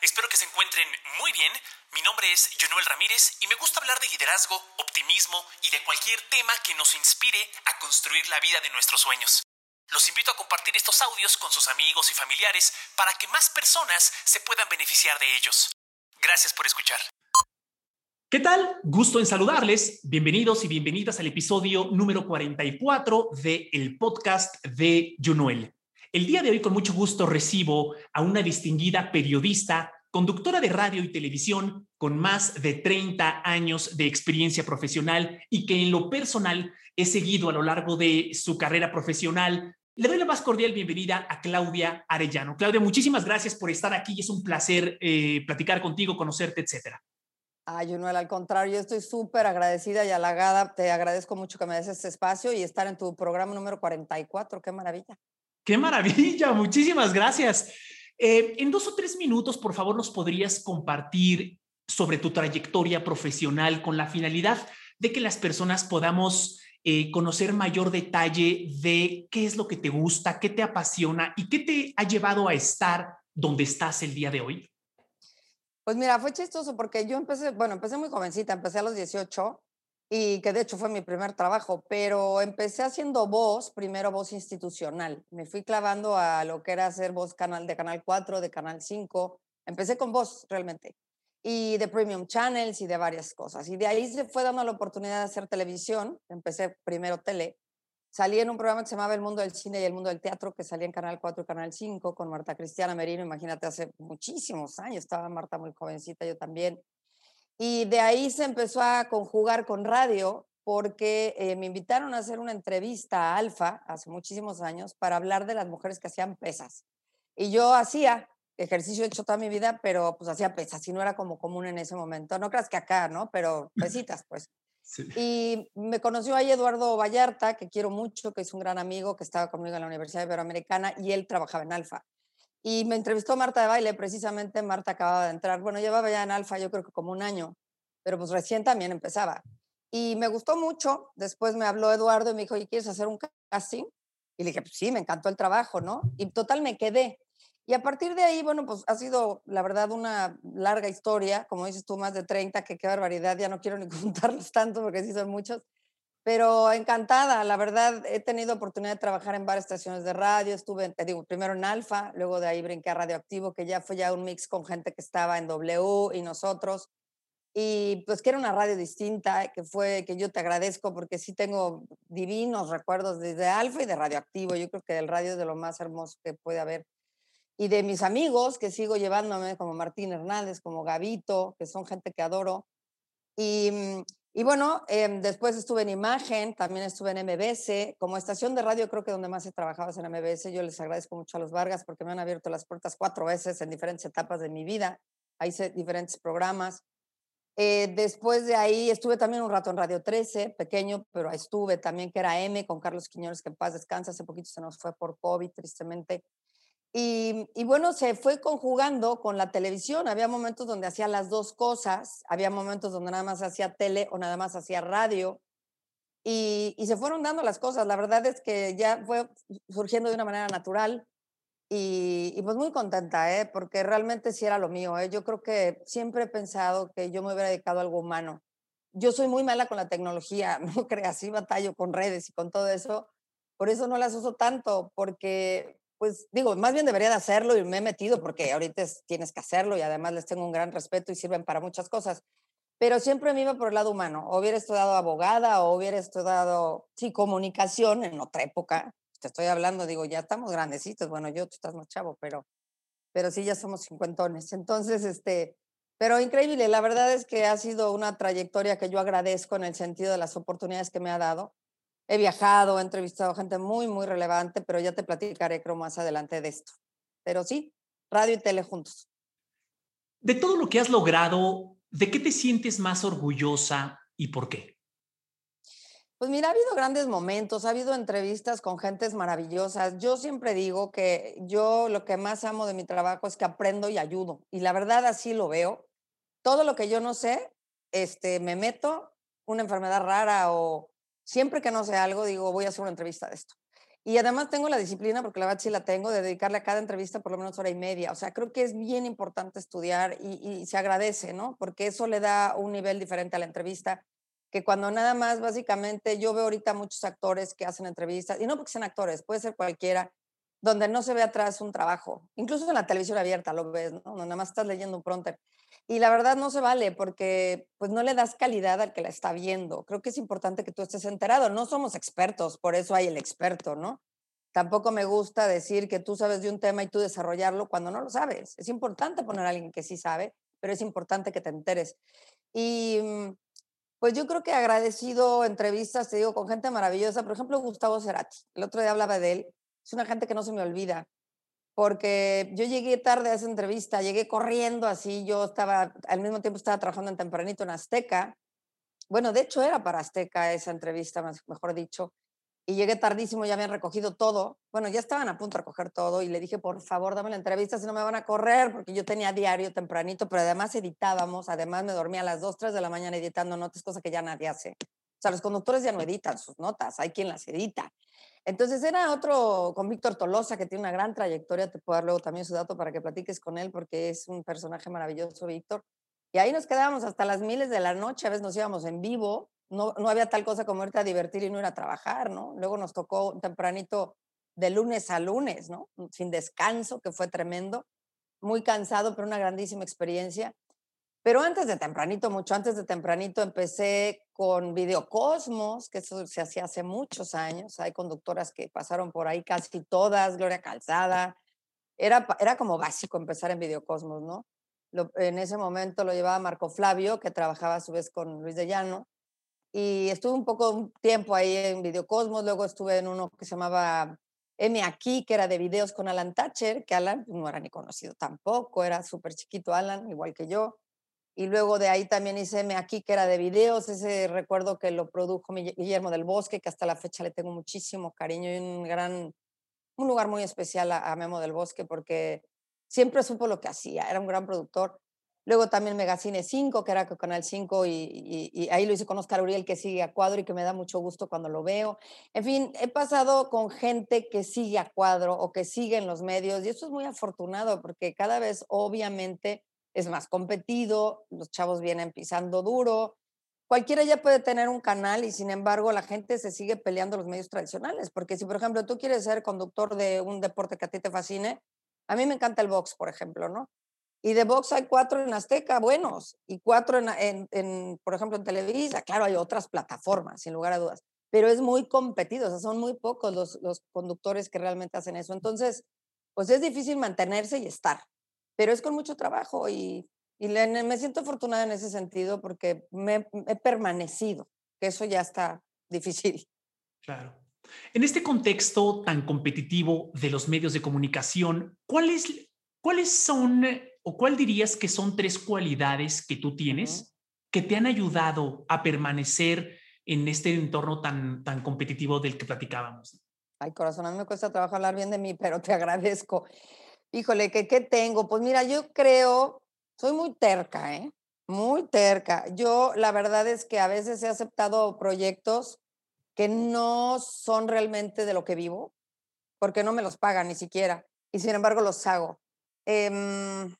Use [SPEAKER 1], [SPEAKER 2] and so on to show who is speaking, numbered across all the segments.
[SPEAKER 1] Espero que se encuentren muy bien. Mi nombre es Jonuel Ramírez y me gusta hablar de liderazgo, optimismo y de cualquier tema que nos inspire a construir la vida de nuestros sueños. Los invito a compartir estos audios con sus amigos y familiares para que más personas se puedan beneficiar de ellos. Gracias por escuchar. ¿Qué tal? Gusto en saludarles. Bienvenidos y bienvenidas al episodio número 44 de el podcast de Junuel. El día de hoy con mucho gusto recibo a una distinguida periodista, conductora de radio y televisión con más de 30 años de experiencia profesional y que en lo personal he seguido a lo largo de su carrera profesional. Le doy la más cordial bienvenida a Claudia Arellano. Claudia, muchísimas gracias por estar aquí. Es un placer eh, platicar contigo, conocerte, etcétera.
[SPEAKER 2] Ay, no, al contrario, yo estoy súper agradecida y halagada. Te agradezco mucho que me des este espacio y estar en tu programa número 44. Qué maravilla.
[SPEAKER 1] Qué maravilla, muchísimas gracias. Eh, en dos o tres minutos, por favor, nos podrías compartir sobre tu trayectoria profesional con la finalidad de que las personas podamos eh, conocer mayor detalle de qué es lo que te gusta, qué te apasiona y qué te ha llevado a estar donde estás el día de hoy.
[SPEAKER 2] Pues mira, fue chistoso porque yo empecé, bueno, empecé muy jovencita, empecé a los 18 y que de hecho fue mi primer trabajo, pero empecé haciendo voz, primero voz institucional. Me fui clavando a lo que era hacer voz canal de Canal 4, de Canal 5. Empecé con voz realmente. Y de Premium Channels y de varias cosas. Y de ahí se fue dando la oportunidad de hacer televisión. Empecé primero tele. Salí en un programa que se llamaba El Mundo del Cine y El Mundo del Teatro, que salía en Canal 4 y Canal 5 con Marta Cristiana Merino. Imagínate, hace muchísimos años. Estaba Marta muy jovencita, yo también. Y de ahí se empezó a conjugar con radio porque eh, me invitaron a hacer una entrevista a Alfa hace muchísimos años para hablar de las mujeres que hacían pesas. Y yo hacía ejercicio hecho toda mi vida, pero pues hacía pesas y no era como común en ese momento. No creas que acá, ¿no? Pero pesitas, pues. Y me conoció ahí Eduardo Vallarta, que quiero mucho, que es un gran amigo, que estaba conmigo en la Universidad Iberoamericana y él trabajaba en Alfa. Y me entrevistó Marta de Baile, precisamente Marta acababa de entrar. Bueno, llevaba ya en Alfa yo creo que como un año, pero pues recién también empezaba. Y me gustó mucho. Después me habló Eduardo y me dijo, ¿y quieres hacer un casting? Y le dije, pues sí, me encantó el trabajo, ¿no? Y total me quedé. Y a partir de ahí, bueno, pues ha sido, la verdad, una larga historia, como dices tú, más de 30, que qué barbaridad, ya no quiero ni contarlos tanto porque sí son muchos pero encantada, la verdad, he tenido oportunidad de trabajar en varias estaciones de radio, estuve, te digo, primero en Alfa, luego de ahí brinqué a Radioactivo, que ya fue ya un mix con gente que estaba en W y nosotros, y pues que era una radio distinta, que fue, que yo te agradezco porque sí tengo divinos recuerdos desde Alfa y de Radioactivo, yo creo que el radio es de lo más hermoso que puede haber. Y de mis amigos que sigo llevándome, como Martín Hernández, como Gavito, que son gente que adoro. Y mm, y bueno, em, después estuve en Imagen, también estuve en MBS. Como estación de radio, creo que donde más he trabajado es en MBS. Yo les agradezco mucho a los Vargas porque me han abierto las puertas cuatro veces en diferentes etapas de mi vida. Ahí hice diferentes programas. Eh, después de ahí estuve también un rato en Radio 13, pequeño, pero estuve también, que era M, con Carlos Quiñones, que en paz descansa. Hace poquito se nos fue por COVID, tristemente. Y, bueno, se fue conjugando con la televisión. Había momentos donde hacía las dos cosas, había momentos donde nada más hacía tele o nada más hacía radio. Y, se fueron dando las cosas. La verdad es que ya fue surgiendo de una manera natural. Y, pues muy contenta, ¿eh? porque realmente sí era lo mío. ¿eh? Yo creo que siempre he pensado que yo me hubiera dedicado a algo humano. Yo soy muy mala con la tecnología, no creas, sí batallo con redes y con todo eso. Por eso no las uso tanto, porque pues digo, más bien debería de hacerlo y me he metido porque ahorita tienes que hacerlo y además les tengo un gran respeto y sirven para muchas cosas. Pero siempre me iba por el lado humano. O hubiera estudiado abogada o hubiera estudiado, sí, comunicación en otra época. Te estoy hablando, digo, ya estamos grandecitos. Bueno, yo, tú estás más chavo, pero, pero sí, ya somos cincuentones. Entonces, este, pero increíble. La verdad es que ha sido una trayectoria que yo agradezco en el sentido de las oportunidades que me ha dado he viajado, he entrevistado gente muy, muy relevante, pero ya te platicaré, creo, más adelante de esto. Pero sí, radio y tele juntos.
[SPEAKER 1] De todo lo que has logrado, ¿de qué te sientes más orgullosa y por qué?
[SPEAKER 2] Pues mira, ha habido grandes momentos, ha habido entrevistas con gentes maravillosas. Yo siempre digo que yo lo que más amo de mi trabajo es que aprendo y ayudo. Y la verdad así lo veo. Todo lo que yo no sé, este, me meto una enfermedad rara o siempre que no sé algo, digo, voy a hacer una entrevista de esto. Y además tengo la disciplina, porque la verdad sí la tengo, de dedicarle a cada entrevista por lo menos hora y media. O sea, creo que es bien importante estudiar y, se agradece, ¿no? Porque eso le da un nivel diferente a la entrevista, que cuando nada más, básicamente, yo veo ahorita muchos actores que hacen entrevistas, y no porque sean actores, puede ser cualquiera, donde no se ve atrás un trabajo. Incluso en la televisión abierta lo ves, ¿no? Donde nada más estás leyendo un pronter. Y la verdad no se vale porque pues no le das calidad al que la está viendo. Creo que es importante que tú estés enterado. No somos expertos, por eso hay el experto, ¿no? Tampoco me gusta decir que tú sabes de un tema y tú desarrollarlo cuando no lo sabes. Es importante poner a alguien que sí sabe, pero es importante que te enteres. Y mm, pues yo creo que agradecido entrevistas, te digo, con gente maravillosa. Por ejemplo, Gustavo Cerati. El otro día hablaba de él. Es una gente que no se me olvida porque yo llegué tarde a esa entrevista, llegué corriendo así, yo estaba, al mismo tiempo estaba trabajando en Tempranito en Azteca, bueno, de hecho era para Azteca esa entrevista, mejor dicho, y llegué tardísimo, ya habían recogido todo, bueno, ya estaban a punto de recoger todo y le dije, por favor, dame la entrevista si no me van a correr, porque yo tenía diario tempranito, pero además editábamos, además me dormía a las 2, 3 de la mañana editando notas, cosa que ya nadie hace. O sea, los conductores ya no editan sus notas, hay quien las edita. Entonces era otro con Víctor Tolosa, que tiene una gran trayectoria, te puedo dar luego también su dato para que platiques con él, porque es un personaje maravilloso, Víctor. Y ahí nos quedábamos hasta las miles de la noche, a veces nos íbamos en vivo, no, no había tal cosa como irte a divertir y no ir a trabajar, ¿no? Luego nos tocó tempranito de lunes a lunes, ¿no? Sin descanso, que fue tremendo, muy cansado, pero una grandísima experiencia. Pero antes de tempranito, mucho antes de tempranito, empecé con Videocosmos, que eso se hacía hace muchos años. Hay conductoras que pasaron por ahí casi todas, Gloria Calzada. Era, era como básico empezar en Videocosmos, ¿no? en ese momento lo llevaba Marco Flavio, que trabajaba a su vez con Luis de Llano. Y estuve un poco un tiempo ahí en Videocosmos, luego estuve en uno que se llamaba M aquí, que era de videos con Alan Thatcher, que Alan no era ni conocido tampoco, era súper chiquito Alan, igual que yo y luego de ahí también hice Me Aquí, que era de videos, ese recuerdo que lo produjo Guillermo del Bosque, que hasta la fecha le tengo muchísimo cariño y un gran, un lugar muy especial a, Memo del Bosque, porque siempre supo lo que hacía, era un gran productor. Luego también Megacine 5, que era Canal 5, y, y, ahí lo hice con Oscar Uriel, que sigue a cuadro y que me da mucho gusto cuando lo veo. En fin, he pasado con gente que sigue a cuadro o que sigue en los medios, y eso es muy afortunado, porque cada vez, obviamente, es más competido, los chavos vienen pisando duro. Cualquiera ya puede tener un canal y sin embargo la gente se sigue peleando los medios tradicionales, porque si por ejemplo tú quieres ser conductor de un deporte que a ti te fascine, a mí me encanta el box, por ejemplo, ¿no? Y de box hay cuatro en Azteca buenos y cuatro en, por ejemplo, en Televisa. Claro, hay otras plataformas, sin lugar a dudas, pero es muy competido, o sea, son muy pocos los, los conductores que realmente hacen eso. Entonces, pues es difícil mantenerse y estar pero es con mucho trabajo y, y me siento afortunada en ese sentido porque me, he permanecido, que eso ya está difícil.
[SPEAKER 1] Claro. En este contexto tan competitivo de los medios de comunicación, ¿cuáles, cuáles son o cuál dirías que son tres cualidades que tú tienes que te han ayudado a permanecer en este entorno tan, tan competitivo del que platicábamos?
[SPEAKER 2] Ay, corazón, a mí me cuesta trabajo hablar bien de mí, pero te agradezco. Híjole, ¿qué, ¿qué tengo? Pues mira, yo creo, soy muy terca, ¿eh? Muy terca. Yo la verdad es que a veces he aceptado proyectos que no son realmente de lo que vivo, porque no me los pagan ni siquiera, y sin embargo los hago. Em,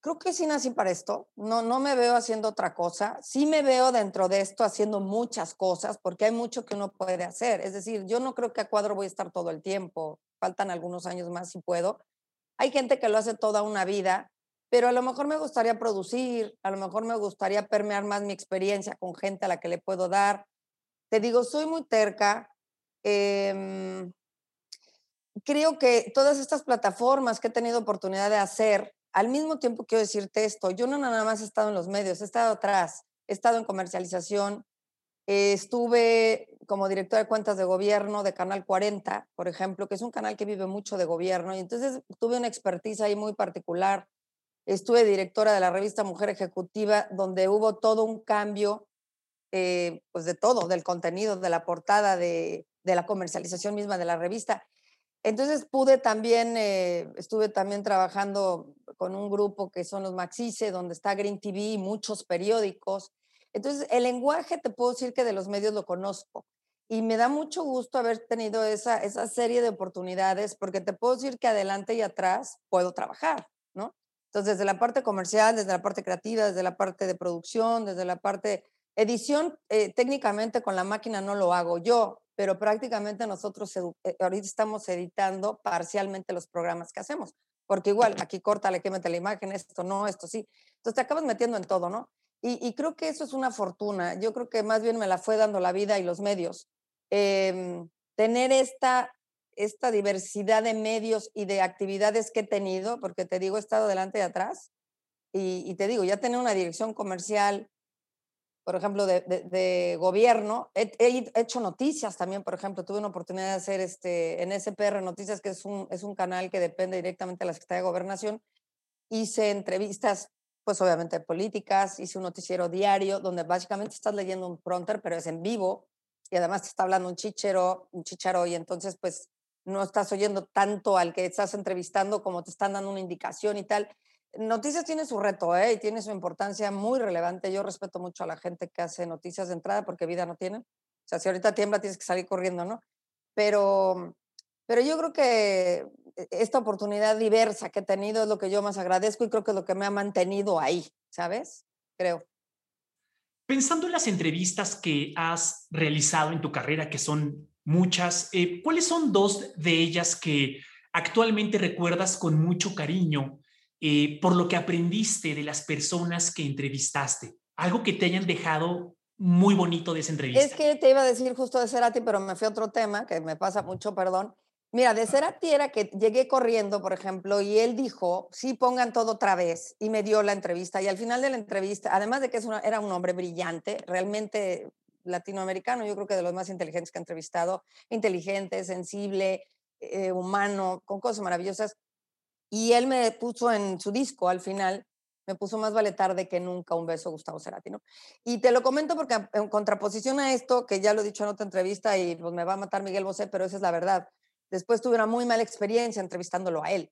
[SPEAKER 2] creo que sí nací para esto, no, no me veo haciendo otra cosa, sí me veo dentro de esto haciendo muchas cosas, porque hay mucho que uno puede hacer. Es decir, yo no creo que a cuadro voy a estar todo el tiempo, faltan algunos años más si puedo, hay gente que lo hace toda una vida, pero a lo mejor me gustaría producir, a lo mejor me gustaría permear más mi experiencia con gente a la que le puedo dar. Te digo, soy muy terca. Em, creo que todas estas plataformas que he tenido oportunidad de hacer, al mismo tiempo quiero decirte esto, yo no nada más he estado en los medios, he estado atrás, he estado en comercialización, estuve como directora de cuentas de gobierno de Canal 40, por ejemplo, que es un canal que vive mucho de gobierno, y entonces tuve una expertise ahí muy particular. Estuve directora de la revista Mujer Ejecutiva, donde hubo todo un cambio, eh, pues de todo, del contenido, de la portada, de, de, la comercialización misma de la revista. Entonces pude también, eh, estuve también trabajando con un grupo que son los Maxice, donde está Green TV, muchos periódicos, entonces, el lenguaje te puedo decir que de los medios lo conozco. y me da mucho gusto haber tenido esa, esa serie de oportunidades porque te puedo decir que adelante y atrás puedo trabajar, ¿no? Entonces, desde la parte comercial, desde la parte creativa, desde la parte de producción, desde la parte edición, eh, técnicamente con la máquina no lo hago yo, pero prácticamente nosotros eh, ahorita estamos editando parcialmente los programas que hacemos, porque igual aquí córtale, quémate la imagen, esto no, esto sí. Entonces te acabas metiendo en todo, ¿no? Y, creo que eso es una fortuna. Yo creo que más bien me la fue dando la vida y los medios. Em, tener esta, esta diversidad de medios y de actividades que he tenido, porque te digo, he estado delante y atrás, y, te digo, ya tener una dirección comercial, por ejemplo, de, gobierno, he, hecho noticias también, por ejemplo, tuve una oportunidad de hacer este, en SPR Noticias, que es un, es un canal que depende directamente de la Secretaría de Gobernación, hice entrevistas pues obviamente políticas, hice un noticiero diario donde básicamente estás leyendo un pronter, pero es en vivo, y además te está hablando un chichero, un chicharo, y entonces pues no estás oyendo tanto al que estás entrevistando como te están dando una indicación y tal. Noticias tiene su reto, ¿eh? Y tiene su importancia muy relevante. Yo respeto mucho a la gente que hace noticias de entrada porque vida no tienen. O sea, si ahorita tiembla tienes que salir corriendo, ¿no? Pero, pero yo creo que esta oportunidad diversa que he tenido es lo que yo más agradezco y creo que es lo que me ha mantenido ahí, ¿sabes? Creo.
[SPEAKER 1] Pensando en las entrevistas que has realizado en tu carrera, que son muchas, eh, ¿cuáles son dos de ellas que actualmente recuerdas con mucho cariño eh, por lo que aprendiste de las personas que entrevistaste? Algo que te hayan dejado muy bonito de esa entrevista.
[SPEAKER 2] Es que te iba a decir justo de Cerati, pero me fui a otro tema que me pasa mucho, perdón. Mira, de Cerati era que llegué corriendo, por ejemplo, y él dijo, sí, pongan todo otra vez, y me dio la entrevista. Y al final de la entrevista, además de que es era un hombre brillante, realmente latinoamericano, yo creo que de los más inteligentes que he entrevistado, inteligente, sensible, eh, humano, con cosas maravillosas. Y él me puso en su disco al final, me puso más vale tarde que nunca un beso Gustavo Cerati, ¿no? Y te lo comento porque en contraposición a esto, que ya lo he dicho en otra entrevista y pues me va a matar Miguel Bosé, pero esa es la verdad Después tuve una muy mala experiencia entrevistándolo a él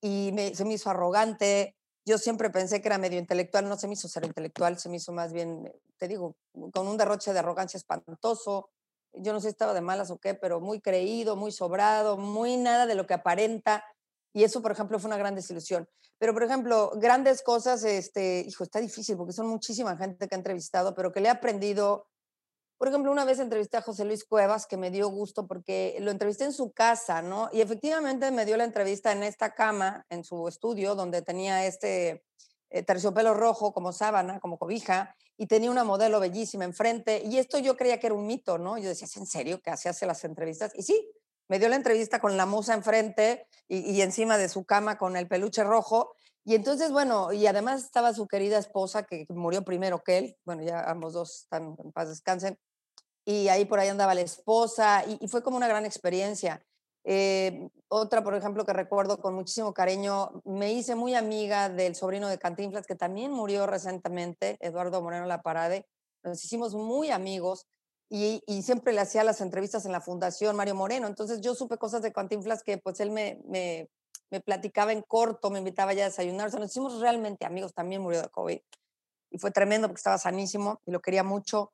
[SPEAKER 2] y se me hizo arrogante. Yo siempre pensé que era medio intelectual, no se me hizo ser intelectual, se me hizo más bien, te digo, con un derroche de arrogancia espantoso. Yo no sé si estaba de malas o qué, pero muy creído, muy sobrado, muy nada de lo que aparenta. Y eso, por ejemplo, fue una gran desilusión. Pero, por ejemplo, grandes cosas, este, hijo, está difícil porque son muchísima gente que ha entrevistado, pero que le he aprendido por ejemplo, una vez entrevisté a José Luis Cuevas, que me dio gusto porque lo entrevisté en su casa, ¿no? Y efectivamente me dio la entrevista en esta cama, en su estudio, donde tenía este eh, terciopelo rojo como sábana, como cobija, y tenía una modelo bellísima enfrente. Y esto yo creía que era un mito, ¿no? Yo decía, ¿es en serio que así hace las entrevistas? Y sí, me dio la entrevista con la musa enfrente y, y encima de su cama con el peluche rojo. Y entonces, bueno, y además estaba su querida esposa que murió primero que él. Bueno, ya ambos dos están en paz descansen y ahí por ahí andaba la esposa y, fue como una gran experiencia. Eh, otra, por ejemplo, que recuerdo con muchísimo cariño, me hice muy amiga del sobrino de Cantinflas, que también murió recientemente, Eduardo Moreno La Parade. Nos hicimos muy amigos y, y, siempre le hacía las entrevistas en la Fundación Mario Moreno. Entonces yo supe cosas de Cantinflas que pues él me, me, me platicaba en corto, me invitaba ya a desayunar. O sea, nos hicimos realmente amigos. También murió de COVID y fue tremendo porque estaba sanísimo y lo quería mucho.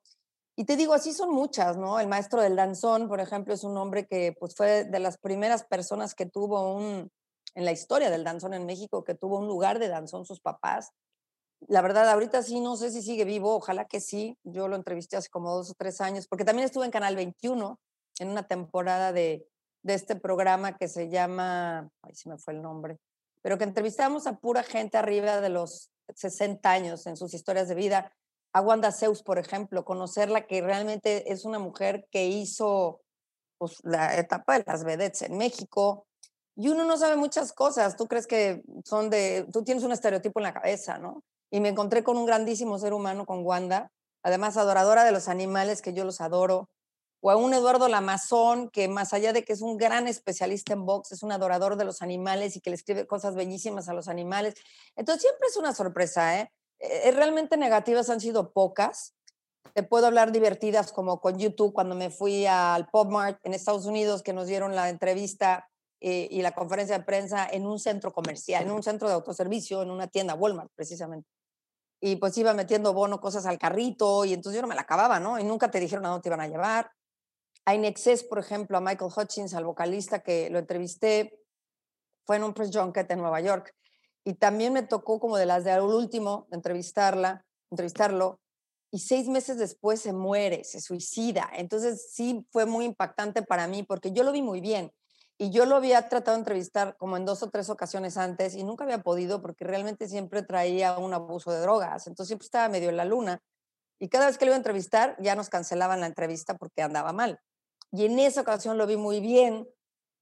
[SPEAKER 2] Y te digo, así son muchas, ¿no? El maestro del danzón, por ejemplo, es un hombre que pues, fue de las primeras personas que tuvo un, en la historia del danzón en México, que tuvo un lugar de danzón sus papás. La verdad, ahorita sí, no sé si sigue vivo, ojalá que sí. Yo lo entrevisté hace como dos o tres años, porque también estuve en Canal 21 en una temporada de, de este programa que se llama, ay, se me fue el nombre, pero que entrevistamos a pura gente arriba de los 60 años en sus historias de vida a Wanda Zeus, por ejemplo, conocerla que realmente es una mujer que hizo pues, la etapa de las vedettes en México. Y uno no sabe muchas cosas. Tú crees que son de, tú tienes un estereotipo en la cabeza, ¿no? Y me encontré con un grandísimo ser humano, con Wanda, además adoradora de los animales, que yo los adoro. O a un Eduardo Lamazón, que más allá de que es un gran especialista en box, es un adorador de los animales y que le escribe cosas bellísimas a los animales. Entonces siempre es una sorpresa, ¿eh? Eh, realmente negativas han sido pocas. Te puedo hablar divertidas como con YouTube cuando me fui al Pop Mart en Estados Unidos que nos dieron la entrevista eh, y la conferencia de prensa en un centro comercial, en un centro de autoservicio, en una tienda Walmart precisamente. Y pues iba metiendo bono, cosas al carrito y entonces yo no me la acababa, ¿no? Y nunca te dijeron a dónde te iban a llevar. A Inexcess, por ejemplo, a Michael Hutchins, al vocalista que lo entrevisté, fue en un press junket en Nueva York. Y también me tocó como de las de al último entrevistarla, entrevistarlo. Y seis meses después se muere, se suicida. Entonces sí fue muy impactante para mí porque yo lo vi muy bien. Y yo lo había tratado de entrevistar como en dos o tres ocasiones antes y nunca había podido porque realmente siempre traía un abuso de drogas. Entonces siempre estaba medio en la luna. Y cada vez que lo iba a entrevistar ya nos cancelaban la entrevista porque andaba mal. Y en esa ocasión lo vi muy bien.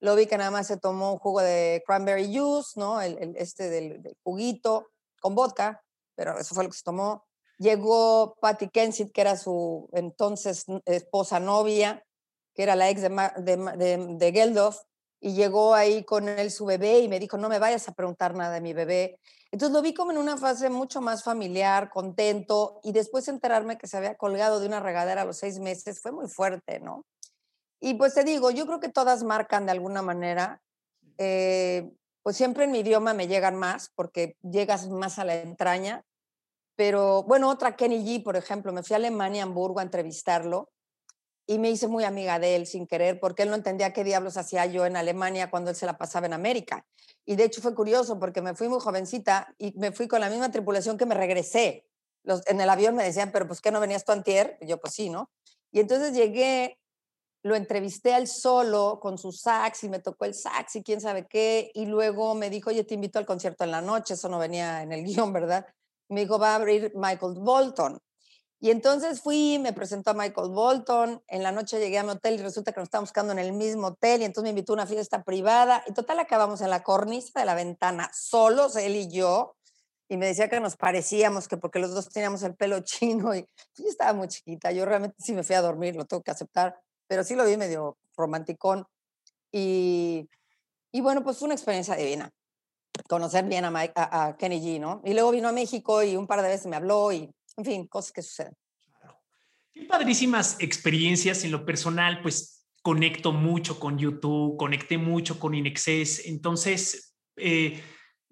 [SPEAKER 2] Lo vi que nada más se tomó un jugo de cranberry juice, ¿no? El, este del, del, juguito con vodka, pero eso fue lo que se tomó. Llegó Patty Kensit, que era su entonces esposa novia, que era la ex de, de, de, de Geldof, y llegó ahí con él su bebé y me dijo, no me vayas a preguntar nada de mi bebé. Entonces lo vi como en una fase mucho más familiar, contento, y después enterarme que se había colgado de una regadera a los seis meses fue muy fuerte, ¿no? Y pues te digo, yo creo que todas marcan de alguna manera, eh, pues siempre en mi idioma me llegan más porque llegas más a la entraña, pero bueno, otra Kenny G, por ejemplo, me fui a Alemania, Hamburgo, a entrevistarlo y me hice muy amiga de él sin querer, porque él no entendía qué diablos hacía yo en Alemania cuando él se la pasaba en América. Y de hecho fue curioso porque me fui muy jovencita y me fui con la misma tripulación que me regresé. Los, en el avión me decían, pero pues ¿qué no venías tú antier? Y yo pues sí, ¿no? Y entonces llegué, lo entrevisté al solo con su sax y me tocó el sax y quién sabe qué. Y luego me dijo, oye, te invito al concierto en la noche. Eso no venía en el guion, ¿verdad? Me dijo, va a abrir Michael Bolton. Y entonces fui, me presentó a Michael Bolton, en la noche llegué a mi hotel y resulta que nos estábamos buscando en el mismo hotel y entonces me invitó a una fiesta privada y total acabamos en la cornisa de la ventana, solos, él y yo, y me decía que nos parecíamos, que porque los dos teníamos el pelo chino y yo estaba muy chiquita, yo realmente sí me fui a dormir, lo tengo que aceptar, pero sí lo vi medio romanticón y, y bueno, pues fue una experiencia divina conocer bien a, Mike, a, Kenny G, ¿no? Y luego vino a México y un par de veces me habló y en fin, cosas que suceden.
[SPEAKER 1] Claro. Qué padrísimas experiencias en lo personal, pues conecto mucho con YouTube, conecté mucho con Inexcess, entonces eh,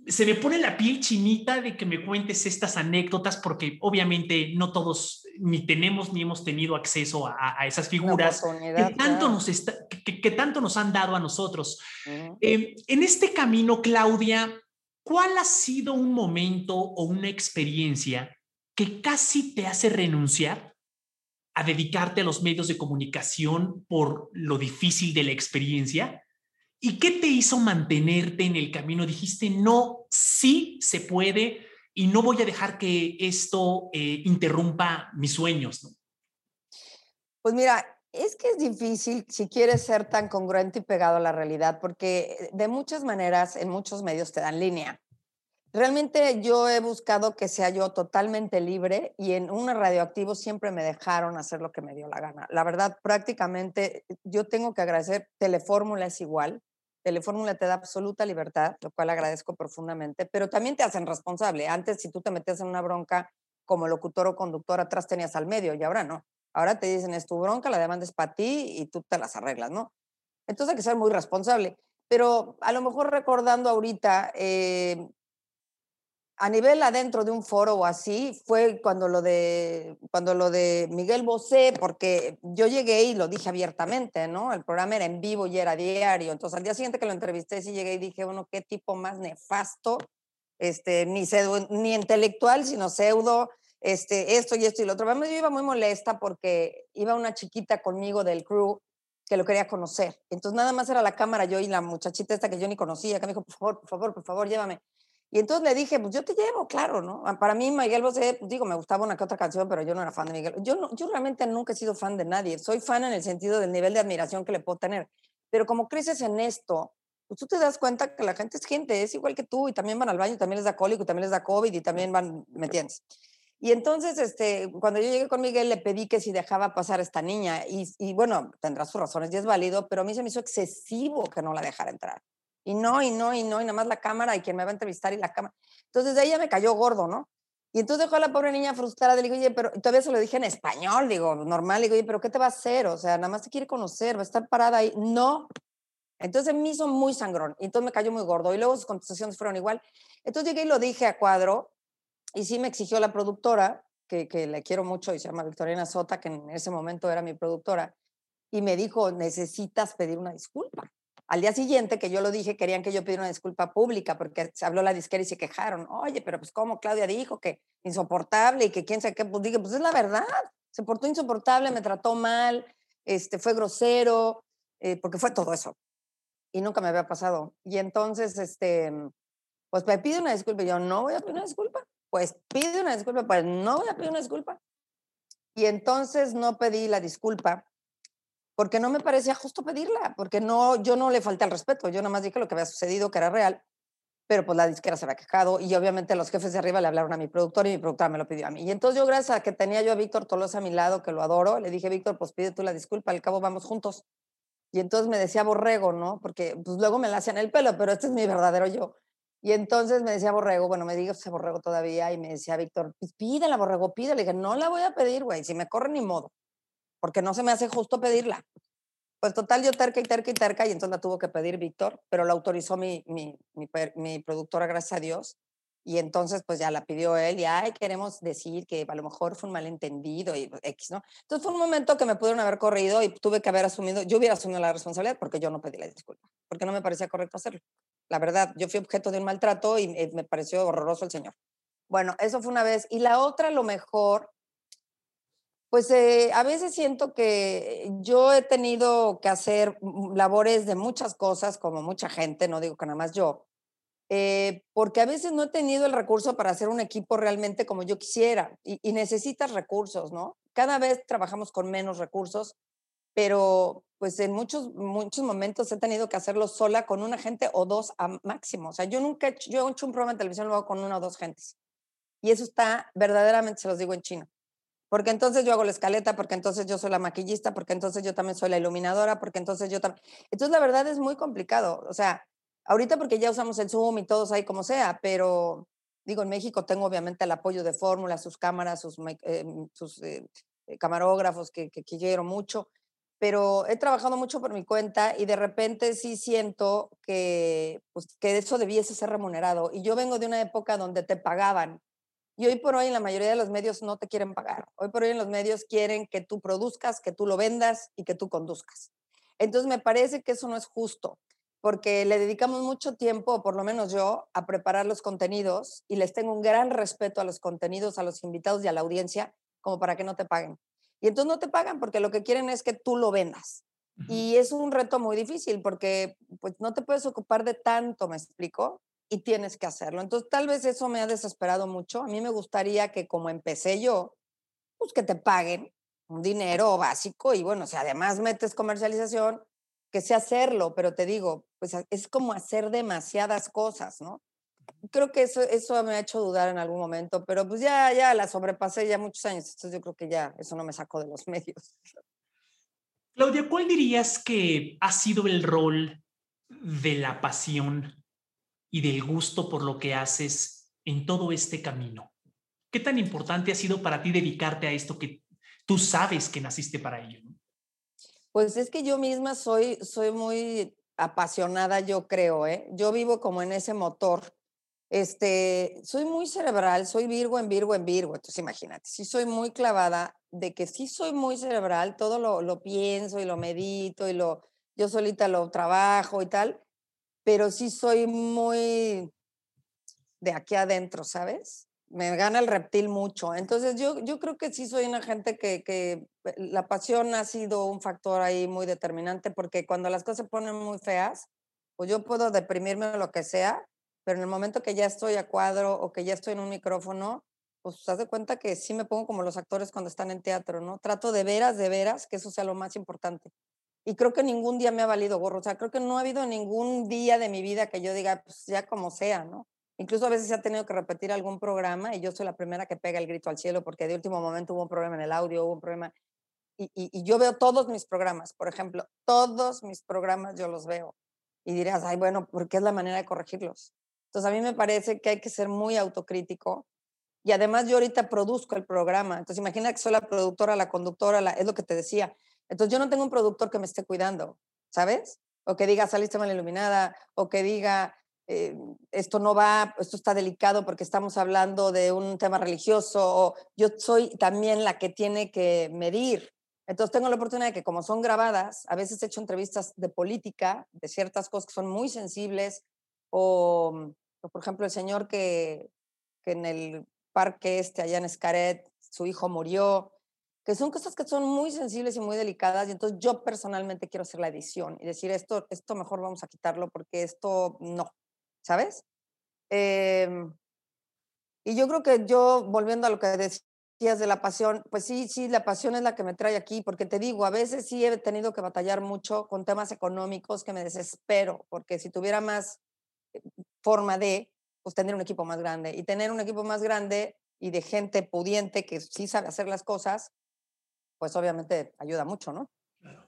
[SPEAKER 1] se me pone la piel chinita de que me cuentes estas anécdotas porque obviamente no todos ni tenemos ni hemos tenido acceso a, a esas figuras que tanto, nos está, que, que, tanto nos han dado a nosotros. Uh -huh. eh, en este camino, Claudia, ¿cuál ha sido un momento o una experiencia que casi te hace renunciar a dedicarte a los medios de comunicación por lo difícil de la experiencia? ¿Y qué te hizo mantenerte en el camino? Dijiste, no, sí se puede y no voy a dejar que esto eh, interrumpa mis sueños. ¿no?
[SPEAKER 2] Pues mira, es que es difícil si quieres ser tan congruente y pegado a la realidad, porque de muchas maneras en muchos medios te dan línea. Realmente yo he buscado que sea yo totalmente libre y en un radioactivo siempre me dejaron hacer lo que me dio la gana. La verdad, prácticamente yo tengo que agradecer, Telefórmula es igual, Telefórmula te da absoluta libertad, lo cual agradezco profundamente, pero también te hacen responsable. Antes, si tú te metías en una bronca como locutor o conductor, atrás tenías al medio y ahora no. Ahora te dicen, es tu bronca, la demanda es para ti y tú te las arreglas, ¿no? Entonces hay que ser muy responsable. Pero a lo mejor recordando ahorita, eh, a nivel adentro de un foro o así, fue cuando lo de, cuando lo de Miguel Bosé, porque yo llegué y lo dije abiertamente, ¿no? El programa era en vivo y era diario. Entonces, al día siguiente que lo entrevisté, sí llegué y dije, bueno, qué tipo más nefasto, este, ni, pseudo, ni intelectual, sino pseudo, este, esto y esto y lo otro. Yo iba muy molesta porque iba una chiquita conmigo del crew que lo quería conocer. Entonces, nada más era la cámara, yo y la muchachita esta que yo ni conocía, que me dijo, por favor, por favor, por favor, llévame. Y entonces le dije, pues yo te llevo, claro, ¿no? Para mí Miguel Bosé, digo, me gustaba una que otra canción, pero yo no era fan de Miguel. Yo, no, yo realmente nunca he sido fan de nadie. Soy fan en el sentido del nivel de admiración que le puedo tener. Pero como creces en esto, pues tú te das cuenta que la gente es gente, es igual que tú, y también van al baño, también les da cólico, y también les da COVID, y también van, ¿me entiendes? Y entonces, este, cuando yo llegué con Miguel, le pedí que si dejaba pasar a esta niña, y, y bueno, tendrá sus razones y es válido, pero a mí se me hizo excesivo que no la dejara entrar. Y no, y no, y no, y nada más la cámara y quien me va a entrevistar y la cámara. Entonces de ella me cayó gordo, ¿no? Y entonces dejó a la pobre niña frustrada. Le digo, oye, pero todavía se lo dije en español, digo, normal. Le digo, oye, pero ¿qué te va a hacer? O sea, nada más te quiere conocer, va a estar parada ahí. No. Entonces me hizo muy sangrón. Y entonces me cayó muy gordo. Y luego sus contestaciones fueron igual. Entonces llegué y lo dije a cuadro. Y sí me exigió la productora, que, que le quiero mucho y se llama Victorina Sota, que en ese momento era mi productora y me dijo, necesitas pedir una disculpa. Al día siguiente que yo lo dije, querían que yo pidiera una disculpa pública porque se habló la disquera y se quejaron. Oye, pero pues cómo Claudia dijo que insoportable y que quién sabe qué, pues pues es la verdad. Se portó insoportable, me trató mal, este, fue grosero, eh, porque fue todo eso. Y nunca me había pasado. Y entonces, este, pues me pide una disculpa. Y yo, no voy a pedir una disculpa. Pues pide una disculpa, pues no voy a pedir una disculpa. Y entonces no pedí la disculpa porque no me parecía justo pedirla, porque no, yo no le falté al respeto, yo nada más dije lo que había sucedido, que era real, pero pues la disquera se había quejado y obviamente los jefes de arriba le hablaron a mi productor y mi productora me lo pidió a mí. Y entonces yo, gracias a que tenía yo a Víctor Tolosa a mi lado, que lo adoro, le dije, Víctor, pues pide tú la disculpa, al cabo vamos juntos. Y entonces me decía Borrego, ¿no? Porque pues luego me la hacían el pelo, pero este es mi verdadero yo. Y entonces me decía Borrego, bueno, me diga ese Borrego todavía, y me decía Víctor, pues pídela, Borrego, pídela. Le dije, no la voy a pedir, güey, si me corre ni modo, porque no se me hace justo pedirla. Pues total, yo terca y terca y terca, y entonces la tuvo que pedir Víctor, pero la autorizó mi, mi, mi, mi, productora, gracias a Dios. Y entonces, pues ya la pidió él, y ay, queremos decir que a lo mejor fue un malentendido y X, ¿no? Entonces fue un momento que me pudieron haber corrido y tuve que haber asumido, yo hubiera asumido la responsabilidad porque yo no pedí la disculpa, porque no me parecía correcto hacerlo. La verdad, yo fui objeto de un maltrato y eh, me pareció horroroso el señor. Bueno, eso fue una vez. Y la otra, lo mejor, pues eh, a veces siento que yo he tenido que hacer labores de muchas cosas, como mucha gente, no digo que nada más yo, eh, porque a veces no he tenido el recurso para hacer un equipo realmente como yo quisiera y, y necesitas recursos, ¿no? Cada vez trabajamos con menos recursos, pero pues en muchos, muchos momentos he tenido que hacerlo sola con una gente o dos a máximo. O sea, yo nunca he hecho, yo he hecho un programa de televisión luego con una o dos gentes. Y eso está verdaderamente, se los digo en chino. Porque entonces yo hago la escaleta, porque entonces yo soy la maquillista, porque entonces yo también soy la iluminadora, porque entonces yo también... Entonces la verdad es muy complicado. O sea, ahorita porque ya usamos el Zoom y todos ahí como sea, pero digo, en México tengo obviamente el apoyo de Fórmula, sus cámaras, sus, eh, sus eh, camarógrafos que, que, que quiero mucho pero he trabajado mucho por mi cuenta y de repente sí siento que, pues, que eso debiese ser remunerado. Y yo vengo de una época donde te pagaban. Y hoy por hoy en la mayoría de los medios no te quieren pagar. Hoy por hoy en los medios quieren que tú produzcas, que tú lo vendas y que tú conduzcas. Entonces me parece que eso no es justo, porque le dedicamos mucho tiempo, por lo menos yo, a preparar los contenidos y les tengo un gran respeto a los contenidos, a los invitados y a la audiencia, como para que no te paguen. Y entonces no te pagan porque lo que quieren es que tú lo vendas. Y es un reto muy difícil porque pues no te puedes ocupar de tanto, me explico, y tienes que hacerlo. Entonces tal vez eso me ha desesperado mucho. A mí me gustaría que como empecé yo, pues que te paguen un dinero básico y bueno, si además metes comercialización, que sé hacerlo, pero te digo, pues es como hacer demasiadas cosas, ¿no? creo que eso, eso me ha hecho dudar en algún momento, pero pues ya, ya la sobrepasé ya muchos años, entonces yo creo que ya eso no me sacó de los medios.
[SPEAKER 1] Claudia, ¿cuál dirías que ha sido el rol de la pasión y del gusto por lo que haces en todo este camino? ¿Qué tan importante ha sido para ti dedicarte a esto que tú sabes que naciste para ello?
[SPEAKER 2] Pues es que yo misma soy, soy muy apasionada, yo creo, ¿eh? Yo vivo como en ese motor este, soy muy cerebral, soy Virgo en Virgo en Virgo, entonces imagínate, sí soy muy clavada de que sí soy muy cerebral, todo lo, lo pienso y lo medito y lo, yo solita lo trabajo y tal, pero sí soy muy de aquí adentro, ¿sabes? Me gana el reptil mucho. Entonces yo, yo creo que sí soy una gente que, que eh, la pasión ha sido un factor ahí muy determinante porque cuando las cosas se ponen muy feas, pues yo puedo deprimirme o lo que sea, pero en el momento que ya estoy a cuadro o que ya estoy en un micrófono, pues haz de cuenta que sí me pongo como los actores cuando están en teatro, ¿no? Trato de veras, de veras, que eso sea lo más importante. Y creo que ningún día me ha valido gorro, o sea, creo que no ha habido ningún día de mi vida que yo diga, pues ya como sea, ¿no? Incluso a veces se ha tenido que repetir algún programa y yo soy la primera que pega el grito al cielo porque de último momento hubo un problema en el audio, hubo un problema. Y, y, y yo veo todos mis programas, por ejemplo, todos mis programas yo los veo. Y dirás, ay, bueno, ¿por qué es la manera de corregirlos? Entonces, a mí me parece que hay que ser muy autocrítico. Y además yo ahorita produzco el programa. Entonces, imagina que soy la productora, la conductora, la, es lo que te decía. Entonces, yo no tengo un productor que me esté cuidando, ¿sabes? O que diga, saliste mal iluminada, o que diga, eh, esto no va, esto está delicado porque estamos hablando de un tema religioso, o yo soy también la que tiene que medir Entonces tengo la oportunidad de que como son grabadas, a veces he hecho entrevistas de política, de ciertas cosas que son muy sensibles, o, por ejemplo el señor que, en el parque este allá en Escaret, su hijo murió, que son cosas que son muy sensibles y muy delicadas, y entonces yo personalmente quiero hacer la edición y decir, esto, esto mejor vamos a quitarlo porque esto no, ¿sabes? Em, y yo creo que yo, volviendo a lo que decías de la pasión, pues sí, sí, la pasión es la que me trae aquí, porque te digo, a veces sí he tenido que batallar mucho con temas económicos que me desespero, porque si tuviera más eh, forma de, pues tener un equipo más grande, y tener un equipo más grande y de gente pudiente que sí sabe hacer las cosas, pues obviamente ayuda mucho, ¿no? Claro.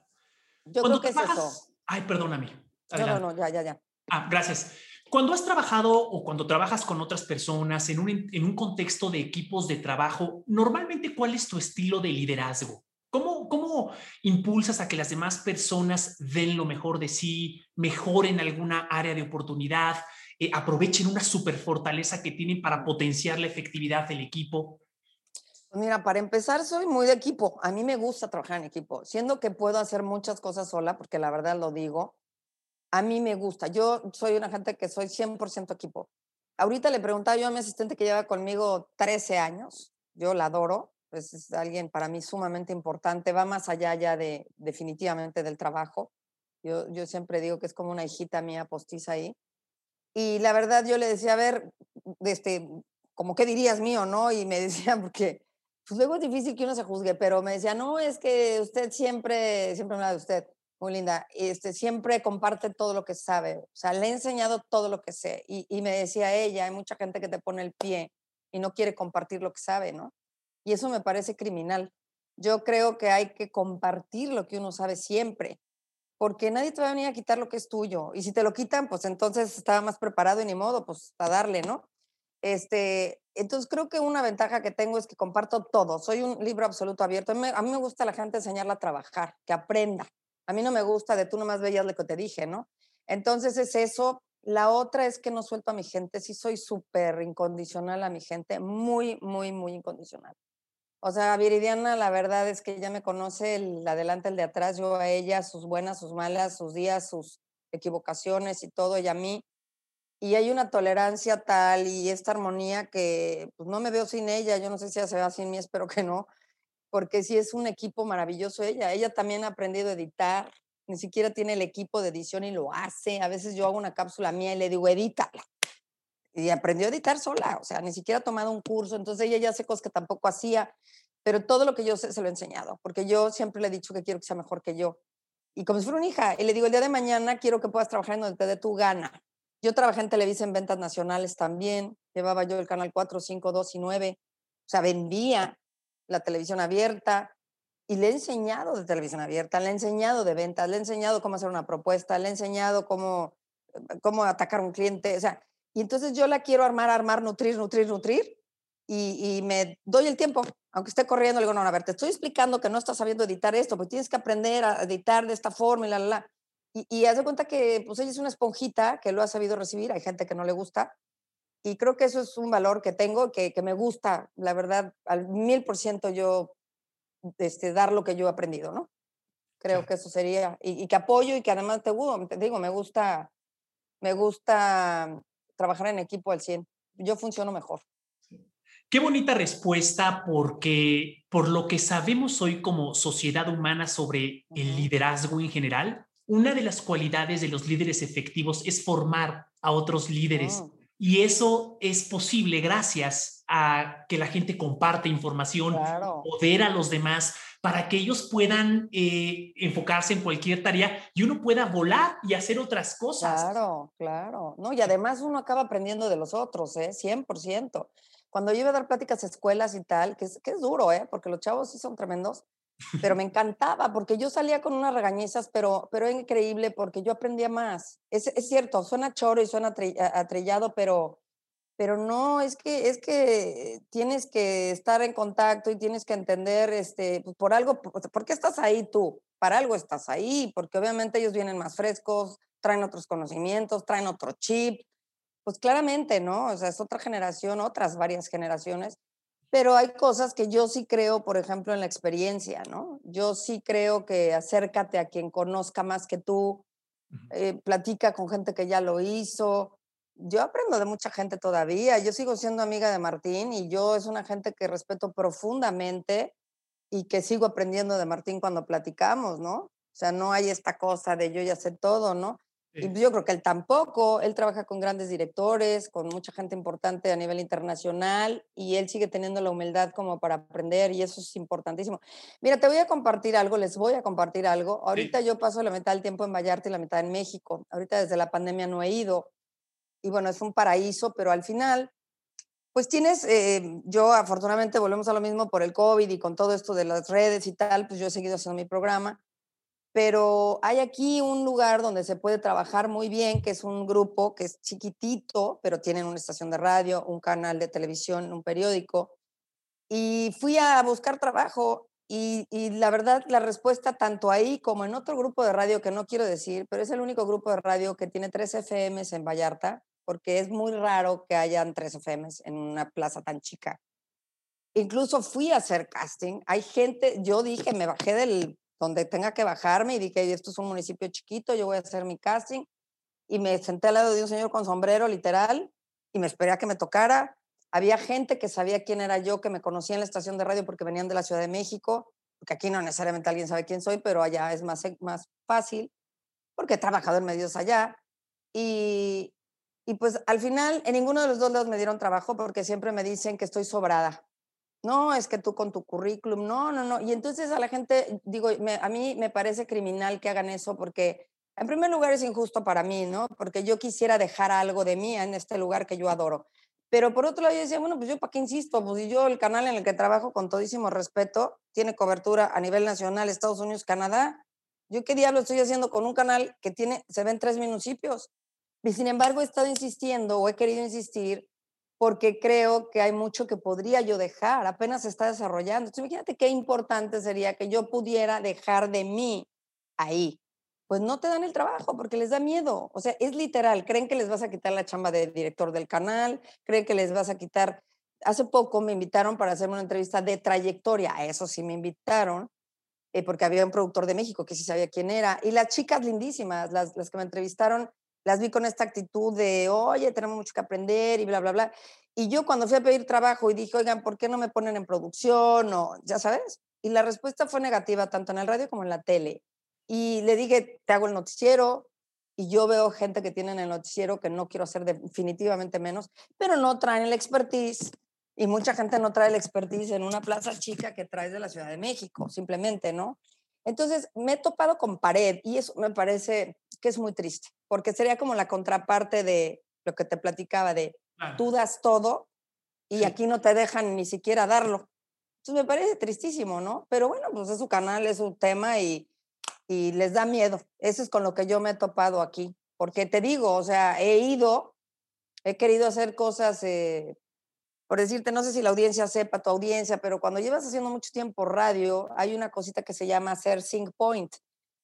[SPEAKER 2] Yo creo que es eso.
[SPEAKER 1] Ay, perdóname.
[SPEAKER 2] No, no, no, ya, ya, ya.
[SPEAKER 1] Ah, gracias. Cuando has trabajado o cuando trabajas con otras personas en un, en un contexto de equipos de trabajo, normalmente, ¿cuál es tu estilo de liderazgo? ¿Cómo, ¿Cómo impulsas a que las demás personas den lo mejor de sí, mejoren alguna área de oportunidad, eh, aprovechen una super fortaleza que tienen para potenciar la efectividad del equipo?
[SPEAKER 2] Mira, para empezar, soy muy de equipo. A mí me gusta trabajar en equipo, siendo que puedo hacer muchas cosas sola, porque la verdad lo digo. A mí me gusta. Yo soy una gente que soy 100% equipo. Ahorita le preguntaba yo a mi asistente que lleva conmigo 13 años. Yo la adoro. Pues es alguien para mí sumamente importante. Va más allá ya de definitivamente del trabajo. Yo, yo siempre digo que es como una hijita mía postiza ahí. Y la verdad yo le decía, a ver, este, como qué dirías mío, ¿no? Y me decía, porque pues luego es difícil que uno se juzgue, pero me decía, no, es que usted siempre, siempre me habla de usted, muy linda, este, siempre comparte todo lo que sabe, o sea, le he enseñado todo lo que sé. Y, y me decía ella, hay mucha gente que te pone el pie y no quiere compartir lo que sabe, ¿no? Y eso me parece criminal. Yo creo que hay que compartir lo que uno sabe siempre, porque nadie te va a venir a quitar lo que es tuyo. Y si te lo quitan, pues entonces estaba más preparado y ni modo, pues a darle, ¿no? Este, entonces creo que una ventaja que tengo es que comparto todo. Soy un libro absoluto abierto. A mí, me gusta la gente enseñarla a trabajar, que aprenda. A mí no me gusta de tú nomás veías lo que te dije, ¿no? Entonces es eso. La otra es que no suelto a mi gente. Sí soy súper incondicional a mi gente. Muy, muy, muy incondicional. O sea, Viridiana, la verdad es que ella me conoce el adelante, el de atrás. Yo a ella, sus buenas, sus malas, sus días, sus equivocaciones y todo. Y a mí y hay una tolerancia tal y esta armonía que pues, no me veo sin ella, yo no sé si ella se va sin mí, espero que no, porque sí es un equipo maravilloso ella. Ella también ha aprendido a editar, ni siquiera tiene el equipo de edición y lo hace. A veces yo hago una cápsula mía y le digo, edítala. Y aprendió a editar sola, o sea, ni siquiera ha tomado un curso, entonces ella ya hace cosas que tampoco hacía, pero todo lo que yo sé se lo he enseñado, porque yo siempre le he dicho que quiero que sea mejor que yo. Y como si fuera una hija, y le digo, el día de mañana quiero que puedas trabajar en donde te dé tu gana yo trabajé en Televisa en ventas nacionales también, llevaba yo el canal 4, 5, 2 y 9, o sea, vendía la televisión abierta y le he enseñado de televisión abierta, le he enseñado de ventas, le he enseñado cómo hacer una propuesta, le he enseñado cómo, cómo atacar a un cliente, o sea, y entonces yo la quiero armar, armar, nutrir, nutrir, nutrir y, y me doy el tiempo, aunque esté corriendo, le digo, no, a ver, te estoy explicando que no estás sabiendo editar esto, pues tienes que aprender a editar de esta forma y la, la, la. Y, y haz de cuenta que pues ella es una esponjita que lo ha sabido recibir, hay gente que no le gusta. Y creo que eso es un valor que tengo, que, que me gusta, la verdad, al mil por ciento yo este, dar lo que yo he aprendido, ¿no? Creo que eso sería, y, que apoyo y que además te, te digo, me gusta, me gusta trabajar en equipo al 100. Yo funciono mejor.
[SPEAKER 1] Qué bonita respuesta porque por lo que sabemos hoy como sociedad humana sobre el liderazgo en general, una de las cualidades de los líderes efectivos es formar a otros líderes. Oh. Y eso es posible gracias a que la gente comparte información, poder a los demás para que ellos puedan eh, enfocarse en cualquier tarea y uno pueda volar y hacer otras cosas.
[SPEAKER 2] Claro, claro. No, y además uno acaba aprendiendo de los otros, ¿eh? 100%. Cuando yo iba a dar pláticas a escuelas y tal, que es, que es duro, ¿eh? Porque los chavos sí son tremendos, pero me encantaba porque yo salía con unas regañezas, pero, pero es increíble porque yo aprendía más. Es, es cierto, suena choro y suena atrellado, pero, pero no, es que, es que tienes que estar en contacto y tienes que entender, este, pues por algo, ¿por qué estás ahí tú? Para algo estás ahí, porque obviamente ellos vienen más frescos, traen otros conocimientos, traen otro chip, pues claramente, ¿no? O sea, es otra generación, otras varias generaciones, pero hay cosas que yo sí creo, por ejemplo, en la experiencia, ¿no? Yo sí creo que acércate a quien conozca más que tú, eh, platica con gente que ya lo hizo. Yo aprendo de mucha gente todavía. Yo sigo siendo amiga de Martín y yo es una gente que respeto profundamente y que sigo aprendiendo de Martín cuando platicamos, ¿no? O sea, no hay esta cosa de yo ya sé todo, ¿no? Y yo creo que él tampoco, él trabaja con grandes directores, con mucha gente importante a nivel internacional y él sigue teniendo la humildad como para aprender y eso es importantísimo. Mira, te voy a compartir algo, les voy a compartir algo. Ahorita yo paso la mitad del tiempo en Vallarta y la mitad en México. Ahorita desde la pandemia no he ido y bueno, es un paraíso, pero al final, pues tienes, eh, yo afortunadamente volvemos a lo mismo por el COVID y con todo esto de las redes y tal, pues yo he seguido haciendo mi programa pero hay aquí un lugar donde se puede trabajar muy bien, que es un grupo que es chiquitito, pero tienen una estación de radio, un canal de televisión, un periódico. Y fui a buscar trabajo y, la verdad, la respuesta tanto ahí como en otro grupo de radio que no quiero decir, pero es el único grupo de radio que tiene tres FMs en Vallarta, porque es muy raro que hayan tres FMs en una plaza tan chica. Incluso fui a hacer casting. Hay gente, yo dije, me bajé del donde tenga que bajarme y dije, esto es un municipio chiquito, yo voy a hacer mi casting. Y me senté al lado de un señor con sombrero, literal, y me esperé a que me tocara. Había gente que sabía quién era yo, que me conocía en la estación de radio porque venían de la Ciudad de México, porque aquí no necesariamente alguien sabe quién soy, pero allá es más, más fácil, porque he trabajado en medios allá. Y, y pues al final, en ninguno de los dos lados me dieron trabajo porque siempre me dicen que estoy sobrada no, es que tú con tu currículum, no, no, no. Y entonces a la gente, digo, a mí me parece criminal que hagan eso porque, en primer lugar, es injusto para mí, ¿no? Porque yo quisiera dejar algo de mí en este lugar que yo adoro. Pero por otro lado, yo decía, bueno, pues yo para qué insisto, pues yo el canal en el que trabajo con todísimo respeto tiene cobertura a nivel nacional, Estados Unidos, Canadá. Yo qué diablo estoy haciendo con un canal que tiene, se ven tres municipios. Y sin embargo, he estado insistiendo o he querido insistir porque creo que hay mucho que podría yo dejar, apenas se está desarrollando. Entonces, imagínate qué importante sería que yo pudiera dejar de mí ahí. Pues no te dan el trabajo porque les da miedo. O sea, es literal. Creen que les vas a quitar la chamba de director del canal, creen que les vas a quitar. Hace poco me invitaron para hacerme una entrevista de trayectoria. A eso sí me invitaron, eh, porque había un productor de México que sí sabía quién era. Y las chicas lindísimas, las, las que me entrevistaron, las vi con esta actitud de, oye, tenemos mucho que aprender y bla, bla, bla. Y yo cuando fui a pedir trabajo y dije, oigan, ¿por qué no me ponen en producción? O, ya sabes. Y la respuesta fue negativa, tanto en el radio como en la tele. Y le dije, te hago el noticiero. Y yo veo gente que tiene en el noticiero que no quiero hacer definitivamente menos, pero no traen el expertise. Y mucha gente no trae el expertise en una plaza chica que traes de la Ciudad de México, simplemente, ¿no? Entonces, me he topado con pared y eso me parece que es muy triste, porque sería como la contraparte de lo que te platicaba de tú das todo y aquí no te dejan ni siquiera darlo. Entonces, me parece tristísimo, ¿no? Pero bueno, pues es su canal, es su tema y, y les da miedo. Eso es con lo que yo me he topado aquí, porque te digo, o sea, he ido, he querido hacer cosas eh, por decirte, no sé si la audiencia sepa, tu audiencia, pero cuando llevas haciendo mucho tiempo radio, hay una cosita que se llama hacer sync point,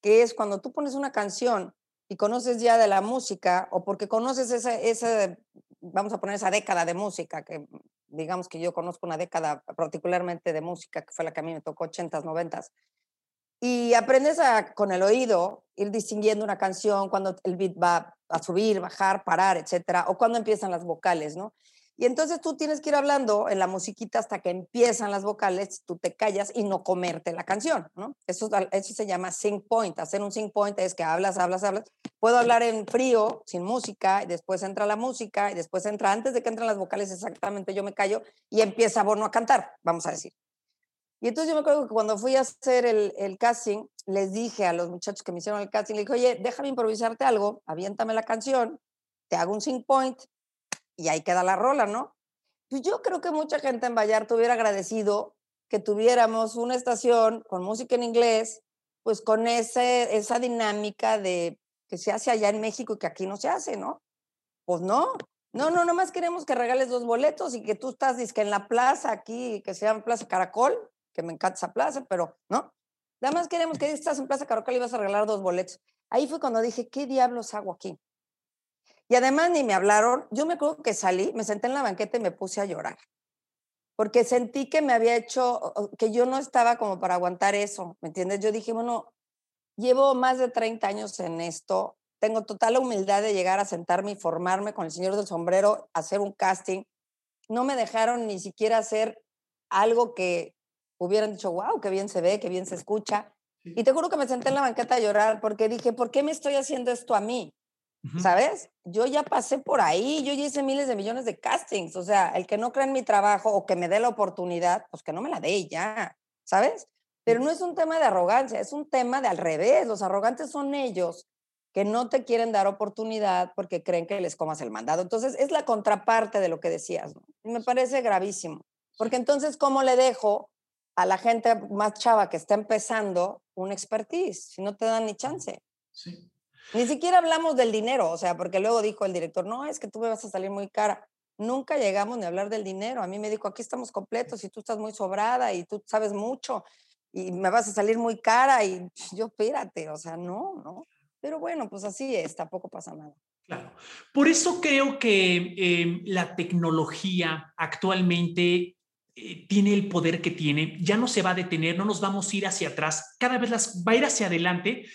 [SPEAKER 2] que es cuando tú pones una canción y conoces ya de la música o porque conoces esa, esa, vamos a poner esa década de música, que digamos que yo conozco una década particularmente de música, que fue la que a mí me tocó 80s, 90s, y aprendes a, con el oído, ir distinguiendo una canción, cuando el beat va a subir, bajar, parar, etcétera, o cuando empiezan las vocales, ¿no? Y entonces tú tienes que ir hablando en la musiquita hasta que empiezan las vocales, tú te callas y no comerte la canción. Eso, eso se llama sync point. Hacer un sync point es que hablas, hablas, hablas. Puedo hablar en frío, sin música, y después entra la música, y después entra, antes de que entren las vocales exactamente, yo me callo y empieza Bono a cantar, vamos a decir. Y entonces yo me acuerdo que cuando fui a hacer el, el, casting, les dije a los muchachos que me hicieron el casting, le dije, oye, déjame improvisarte algo, aviéntame la canción, te hago un sync point, y ahí queda la rola, ¿no? Pues yo creo que mucha gente en Vallarta hubiera agradecido que tuviéramos una estación con música en inglés, pues con ese, esa dinámica de que se hace allá en México y que aquí no se hace, ¿no? Pues no, no, no, nomás queremos que regales dos boletos y que tú estás que en la plaza aquí, que se llama Plaza Caracol, que me encanta esa plaza, pero no. Nada más queremos que estás en Plaza Caracol y vas a regalar dos boletos. Ahí fue cuando dije, ¿qué diablos hago aquí? Y además ni me hablaron. Yo me acuerdo que salí, me senté en la banqueta y me puse a llorar. porque sentí que me había hecho, que yo no estaba como para aguantar eso, ¿me entiendes? Yo dije, bueno, llevo más de 30 años en esto, tengo total humildad de llegar a sentarme y formarme con el señor del sombrero, hacer un casting. No me dejaron ni siquiera hacer algo que hubieran dicho, wow, qué bien se ve, qué bien se escucha. Y te juro que me senté en la banqueta a llorar porque dije, ¿por qué me estoy haciendo esto a mí? ¿Sabes? Yo ya pasé por ahí, yo ya hice miles de millones de castings, o sea, el que no cree en mi trabajo o que me dé la oportunidad, pues que no me la dé ya, ¿sabes? Pero no es un tema de arrogancia, es un tema de al revés, los arrogantes son ellos que no te quieren dar oportunidad porque creen que les comas el mandado. Entonces, es la contraparte de lo que decías, ¿no? Y me parece gravísimo, porque entonces, ¿cómo le dejo a la gente más chava que está empezando un expertise si no te dan ni chance? Sí. Ni siquiera hablamos del dinero, o sea, porque luego dijo el director, no, es que tú me vas a salir muy cara. Nunca llegamos ni a hablar del dinero. A mí me dijo, aquí estamos completos y tú estás muy sobrada y tú sabes mucho y me vas a salir muy cara y yo espérate, o sea, no, no. Pero bueno, pues así es, tampoco pasa nada.
[SPEAKER 1] Claro. Por eso creo que em, la tecnología actualmente eh, tiene el poder que tiene, ya no se va a detener, no nos vamos a ir hacia atrás, cada vez las, va a ir hacia adelante.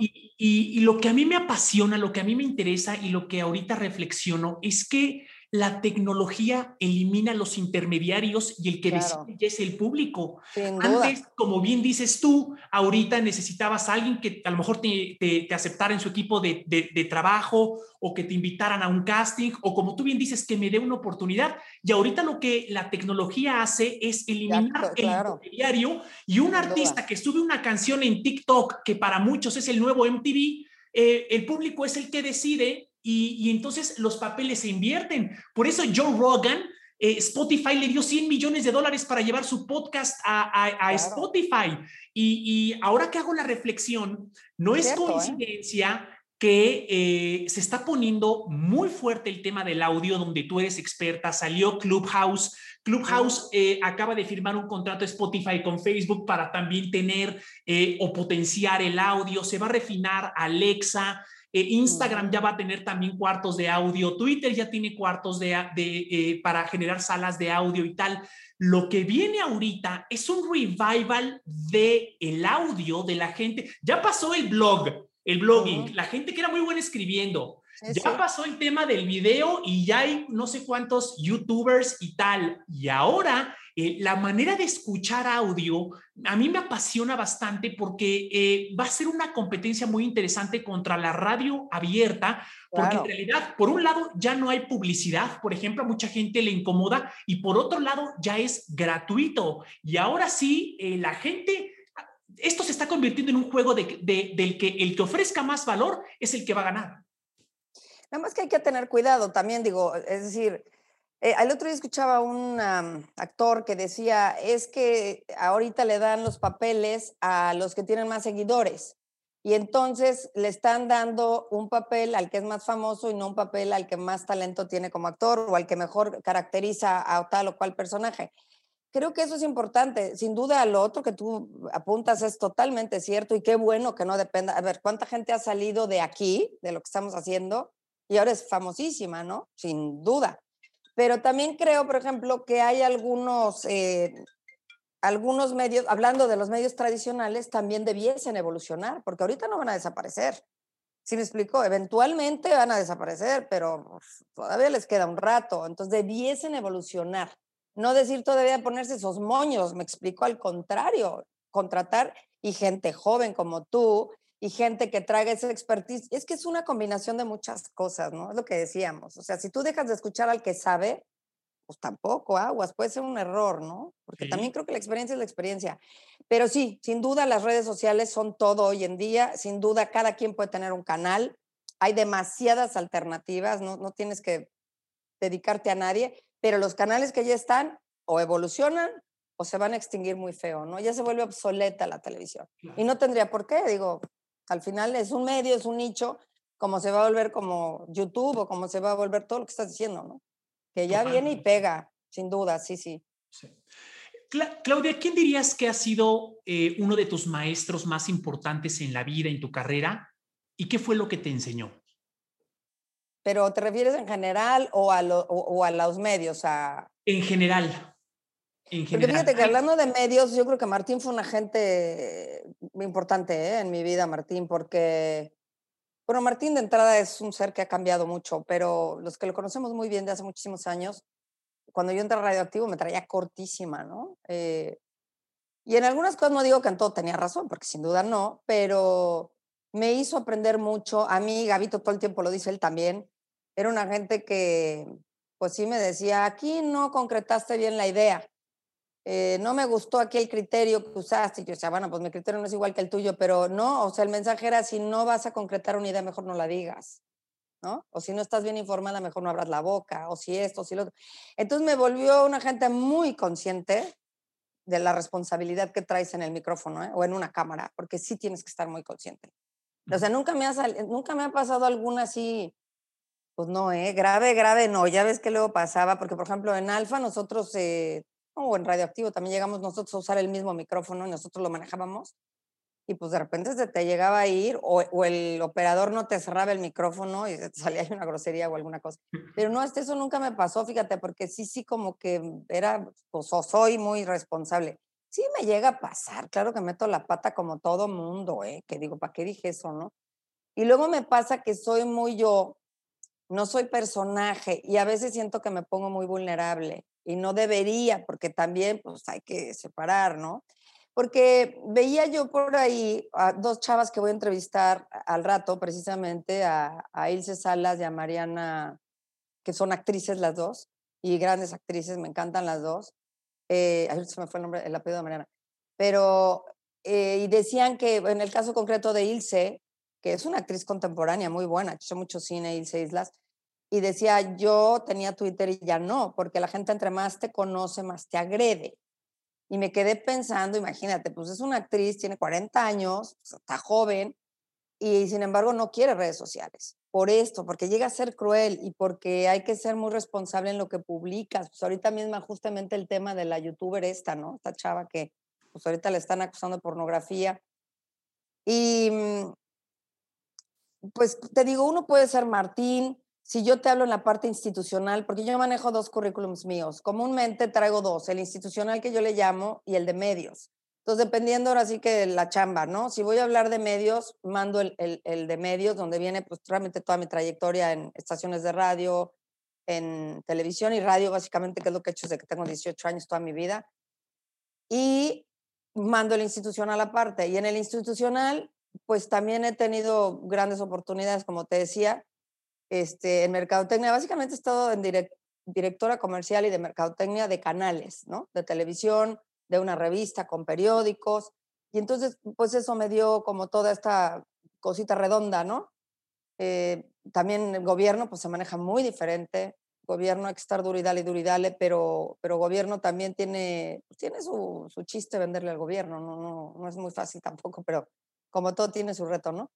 [SPEAKER 1] y, y, lo que a mí me apasiona, lo que a mí me interesa y lo que ahorita reflexiono es que la tecnología elimina los intermediarios y el que decide es el público. Antes, como bien dices tú, ahorita necesitabas a alguien que a lo mejor te, te, aceptara en su equipo de, de, trabajo o que te invitaran a un casting o como tú bien dices, que me dé una oportunidad. Y ahorita lo que la tecnología hace es eliminar el intermediario y un artista que sube una canción en TikTok, que para muchos es el nuevo MTV, eh, el público es el que decide y, entonces los papeles se invierten. Por eso Joe Rogan, eh, Spotify le dio 100 millones de dólares para llevar su podcast a, Spotify. Y, ahora que hago la reflexión, no es, ¿eh? coincidencia. que eh, se está poniendo muy fuerte el tema del audio, donde tú eres experta. Salió Clubhouse. Clubhouse acaba de firmar un contrato Spotify con Facebook para también tener o potenciar el audio. Se va a refinar Alexa. Eh, Instagram ya va a tener también cuartos de audio, Twitter ya tiene cuartos de, eh, para generar salas de audio y tal. Lo que viene ahorita es un revival de el audio de la gente. Ya pasó el blog, el blogging, la gente que era muy buena escribiendo. ya pasó el tema del video y ya hay no sé cuántos youtubers y tal. Y ahora eh, la manera de escuchar audio a mí me apasiona bastante porque eh, va a ser una competencia muy interesante contra la radio abierta, porque en realidad, por un lado, ya no hay publicidad, por ejemplo, a mucha gente le incomoda, y por otro lado, ya es gratuito. Y ahora sí, eh, la gente esto se está convirtiendo en un juego de, del que el que ofrezca más valor es el que va a ganar.
[SPEAKER 2] Nada más que hay que tener cuidado también, digo, es decir, eh, al otro día escuchaba a un actor que decía, es que ahorita le dan los papeles a los que tienen más seguidores y entonces le están dando un papel al que es más famoso y no un papel al que más talento tiene como actor o al que mejor caracteriza a tal o cual personaje. Creo que eso es importante. Sin duda, lo otro que tú apuntas es totalmente cierto y qué bueno que no dependa. A ver, ¿cuánta gente ha salido de aquí, de lo que estamos haciendo, y ahora es famosísima, ¿no? Sin duda. Pero también creo, por ejemplo, que hay algunos, eh, algunos medios, hablando de los medios tradicionales, también debiesen evolucionar, porque ahorita no van a desaparecer. ¿Sí me explico? Eventualmente van a desaparecer, pero todavía les queda un rato. Entonces debiesen evolucionar. No decir todavía ponerse esos moños, me explico, al contrario, contratar y gente joven como tú y gente que traiga esa expertise. Es que es una combinación de muchas cosas, ¿no? Es lo que decíamos. O sea, si tú dejas de escuchar al que sabe, pues tampoco aguas, puede ser un error, ¿no? Porque también creo que la experiencia es la experiencia. Pero sí, sin duda las redes sociales son todo hoy en día, sin duda cada quien puede tener un canal, hay demasiadas alternativas, no, no tienes que dedicarte a nadie, pero los canales que ya están o evolucionan o se van a extinguir muy feo, ¿no? Ya se vuelve obsoleta la televisión. Y no tendría por qué, digo, al final es un medio, es un nicho, como se va a volver como YouTube o como se va a volver todo lo que estás diciendo, ¿no? Que ya viene y pega, sin duda, sí, sí.
[SPEAKER 1] Claudia, ¿quién dirías que ha sido eh, uno de tus maestros más importantes en la vida, en tu carrera? ¿Y qué fue lo que te enseñó?
[SPEAKER 2] ¿Pero te refieres en general o a, o a los medios? A...
[SPEAKER 1] En general.
[SPEAKER 2] Porque fíjate que hablando de medios, yo creo que Martín fue un agente importante ¿eh? en mi vida, Martín, porque, bueno, Martín de entrada es un ser que ha cambiado mucho, pero los que lo conocemos muy bien de hace muchísimos años, cuando yo entré a Radioactivo me traía cortísima, ¿no? Eh, y en algunas cosas no digo que en todo tenía razón, porque sin duda no, pero me hizo aprender mucho. A mí, Gabito todo el tiempo lo dice él también, era una gente que, pues sí me decía, aquí no concretaste bien la idea eh, no me gustó aquí el criterio que usaste. Y yo decía, bueno, pues mi criterio no es igual que el tuyo, pero no, o sea, el mensaje era, si no vas a concretar una idea, mejor no la digas, ¿no? O si no estás bien informada, mejor no abras la boca, o si esto, o si lo otro. Entonces me volvió una gente muy consciente de la responsabilidad que traes en el micrófono ¿eh? o en una cámara, porque sí tienes que estar muy consciente. O sea, nunca me ha, nunca me ha pasado alguna así, pues no, ¿eh? Grave, grave, no. Ya ves que luego pasaba, porque por ejemplo en Alfa nosotros eh, o en radioactivo también llegamos nosotros a usar el mismo micrófono y nosotros lo manejábamos. Y pues de repente se te llegaba a ir o, o el operador no te cerraba el micrófono y te salía una grosería o alguna cosa. Pero no, este, eso nunca me pasó, fíjate, porque sí, sí, como que era, pues soy muy responsable. Sí me llega a pasar, claro que meto la pata como todo mundo, ¿eh? Que digo, ¿para qué dije eso, no? Y luego me pasa que soy muy yo, no soy personaje y a veces siento que me pongo muy vulnerable y no debería, porque también pues hay que separar, ¿no? Porque veía yo por ahí a dos chavas que voy a entrevistar al rato, precisamente a, a Ilse Salas y a Mariana, que son actrices las dos, y grandes actrices, me encantan las dos. Eh, se me fue el nombre, el apellido de Mariana. Pero, eh, y decían que en el caso concreto de Ilse, que es una actriz contemporánea muy buena, que hizo mucho cine, Ilse Islas, y decía, yo tenía Twitter y ya no, porque la gente entre más te conoce, más te agrede. Y me quedé pensando, imagínate, pues es una actriz, tiene 40 años, pues, está joven, y sin embargo no quiere redes sociales. Por esto, porque llega a ser cruel y porque hay que ser muy responsable en lo que publicas. Pues ahorita misma justamente el tema de la youtuber esta, ¿no? Esta chava que pues ahorita le están acusando de pornografía. Y mm, pues te digo, uno puede ser Martín, si yo te hablo en la parte institucional, porque yo manejo dos currículums míos, comúnmente traigo dos, el institucional que yo le llamo y el de medios. Entonces, dependiendo ahora sí que la chamba, ¿no? Si voy a hablar de medios, mando el, el, de medios, donde viene pues realmente toda mi trayectoria en estaciones de radio, en televisión y radio, básicamente, que es lo que he hecho desde que tengo 18 años toda mi vida. Y mando el institucional aparte. Y en el institucional, pues también he tenido grandes oportunidades, como te decía, este, en mercadotecnia. Básicamente he estado en directora comercial y de mercadotecnia de canales, ¿no? De televisión, de una revista con periódicos. Y entonces, pues eso me dio como toda esta cosita redonda, ¿no? Eh, también el gobierno, pues se maneja muy diferente. Gobierno hay que estar duro y dale, duro y dale, pero, pero gobierno también tiene, pues, tiene su, su, chiste venderle al gobierno. No, no, no es muy fácil tampoco, pero como todo tiene su reto, ¿no?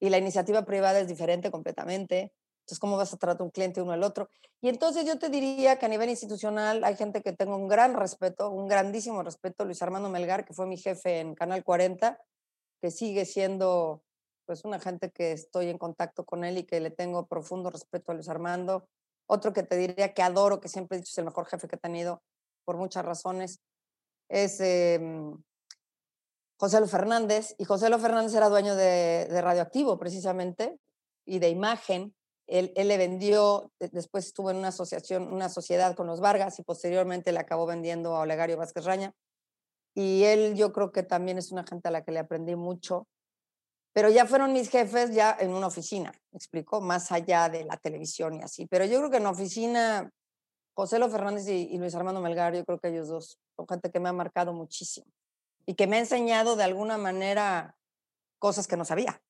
[SPEAKER 2] Y la iniciativa privada es diferente completamente. Entonces, ¿cómo vas a tratar a un cliente uno al otro? Y entonces yo te diría que a nivel institucional hay gente que tengo un gran respeto, un grandísimo respeto. Luis Armando Melgar, que fue mi jefe en Canal 40, que sigue siendo pues una gente que estoy en contacto con él y que le tengo profundo respeto a Luis Armando. Otro que te diría que adoro, que siempre he dicho es el mejor jefe que he tenido por muchas razones, es em, José Lo Fernández. Y José Lo Fernández era dueño de, de Radioactivo, precisamente, y de Imagen. Él, le vendió, después estuvo en una asociación, una sociedad con los Vargas y posteriormente le acabó vendiendo a Olegario Vázquez Raña. Y él yo creo que también es una gente a la que le aprendí mucho, pero ya fueron mis jefes ya en una oficina, me explicó, más allá de la televisión y así. Pero yo creo que en la oficina, José Lo Fernández y, y Luis Armando Melgar, yo creo que ellos dos son gente que me ha marcado muchísimo y que me ha enseñado de alguna manera cosas que no sabía.